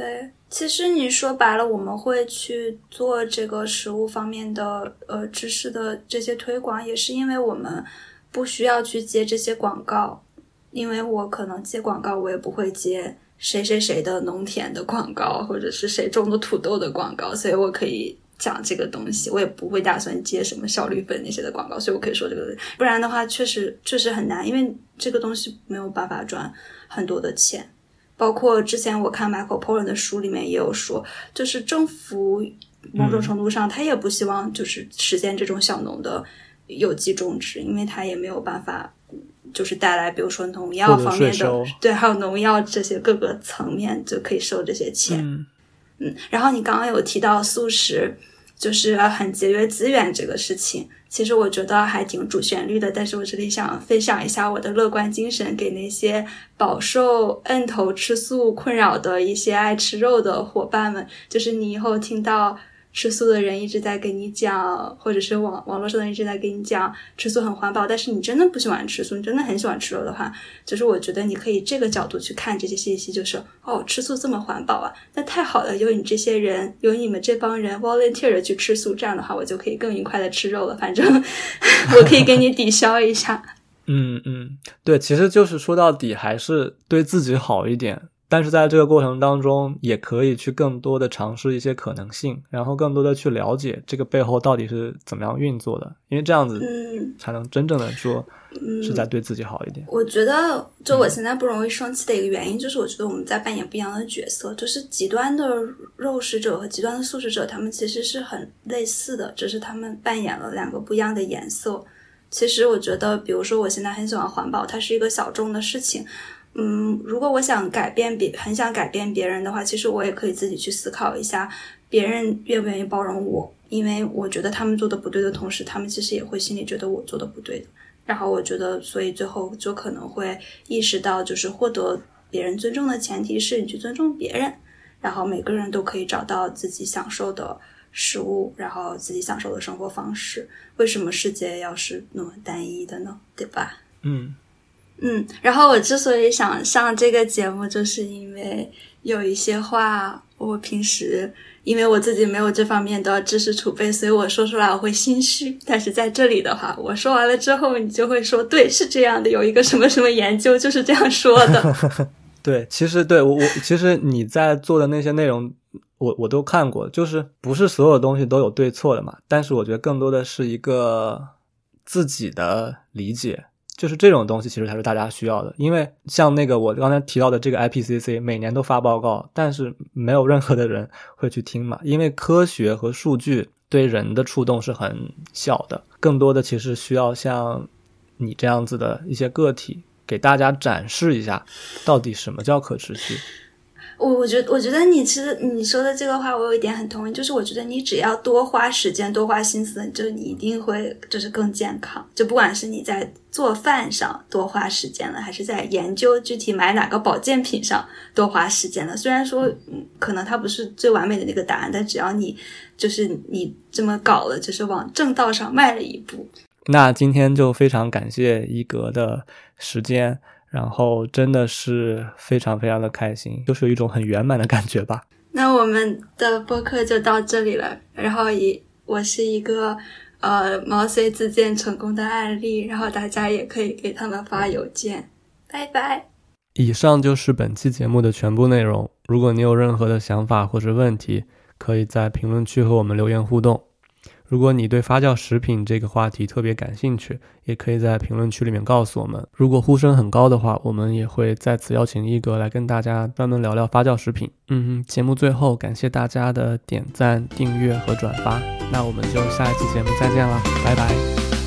其实你说白了，我们会去做这个食物方面的呃知识的这些推广，也是因为我们不需要去接这些广告，因为我可能接广告，我也不会接谁谁谁的农田的广告，或者是谁种的土豆的广告，所以我可以讲这个东西，我也不会打算接什么效率粉那些的广告，所以我可以说这个，不然的话确实确实很难，因为这个东西没有办法赚很多的钱。包括之前我看 Michael Pollan 的书里面也有说，就是政府某种程度上他也不希望就是实现这种小农的有机种植，因为他也没有办法，就是带来比如说农药方面的对，还有农药这些各个层面就可以收这些钱。嗯，嗯然后你刚刚有提到素食，就是很节约资源这个事情。其实我觉得还挺主旋律的，但是我这里想分享一下我的乐观精神，给那些饱受摁头吃素困扰的一些爱吃肉的伙伴们，就是你以后听到。吃素的人一直在跟你讲，或者是网网络上的人一直在跟你讲吃素很环保，但是你真的不喜欢吃素，你真的很喜欢吃肉的话，就是我觉得你可以这个角度去看这些信息，就是哦，吃素这么环保啊，那太好了，有你这些人，有你们这帮人 volunteer 去吃素，这样的话我就可以更愉快的吃肉了，反正 我可以给你抵消一下。嗯嗯，对，其实就是说到底还是对自己好一点。但是在这个过程当中，也可以去更多的尝试一些可能性，然后更多的去了解这个背后到底是怎么样运作的，因为这样子才能真正的说是在对自己好一点。我觉得，就我现在不容易生气的一个原因，就是我觉得我们在扮演不一样的角色，就是极端的肉食者和极端的素食者，他们其实是很类似的，只是他们扮演了两个不一样的颜色。其实我觉得，比如说我现在很喜欢环保，它是一个小众的事情。嗯，如果我想改变别，很想改变别人的话，其实我也可以自己去思考一下，别人愿不愿意包容我？因为我觉得他们做的不对的同时，他们其实也会心里觉得我做的不对的。然后我觉得，所以最后就可能会意识到，就是获得别人尊重的前提是你去尊重别人。然后每个人都可以找到自己享受的食物，然后自己享受的生活方式。为什么世界要是那么单一的呢？对吧？嗯。嗯，然后我之所以想上这个节目，就是因为有一些话，我平时因为我自己没有这方面的知识储备，所以我说出来我会心虚。但是在这里的话，我说完了之后，你就会说，对，是这样的，有一个什么什么研究就是这样说的。对，其实对我我其实你在做的那些内容，我我都看过，就是不是所有东西都有对错的嘛。但是我觉得更多的是一个自己的理解，就是这种东西其实才是大家需要的。因为像那个我刚才提到的这个 IPCC，每年都发报告，但是没有任何的人会去听嘛。因为科学和数据对人的触动是很小的，更多的其实需要像你这样子的一些个体。给大家展示一下，到底什么叫可持续。我我觉得，我觉得你其实你说的这个话，我有一点很同意，就是我觉得你只要多花时间、多花心思，就你一定会就是更健康。就不管是你在做饭上多花时间了，还是在研究具体买哪个保健品上多花时间了，虽然说嗯，可能它不是最完美的那个答案，但只要你就是你这么搞了，就是往正道上迈了一步。那今天就非常感谢一格的时间，然后真的是非常非常的开心，就是有一种很圆满的感觉吧。那我们的播客就到这里了，然后以我是一个呃毛遂自荐成功的案例，然后大家也可以给他们发邮件。拜拜。以上就是本期节目的全部内容。如果你有任何的想法或者问题，可以在评论区和我们留言互动。如果你对发酵食品这个话题特别感兴趣，也可以在评论区里面告诉我们。如果呼声很高的话，我们也会再次邀请一哥来跟大家专门聊聊发酵食品。嗯，节目最后感谢大家的点赞、订阅和转发。那我们就下一期节目再见啦，拜拜。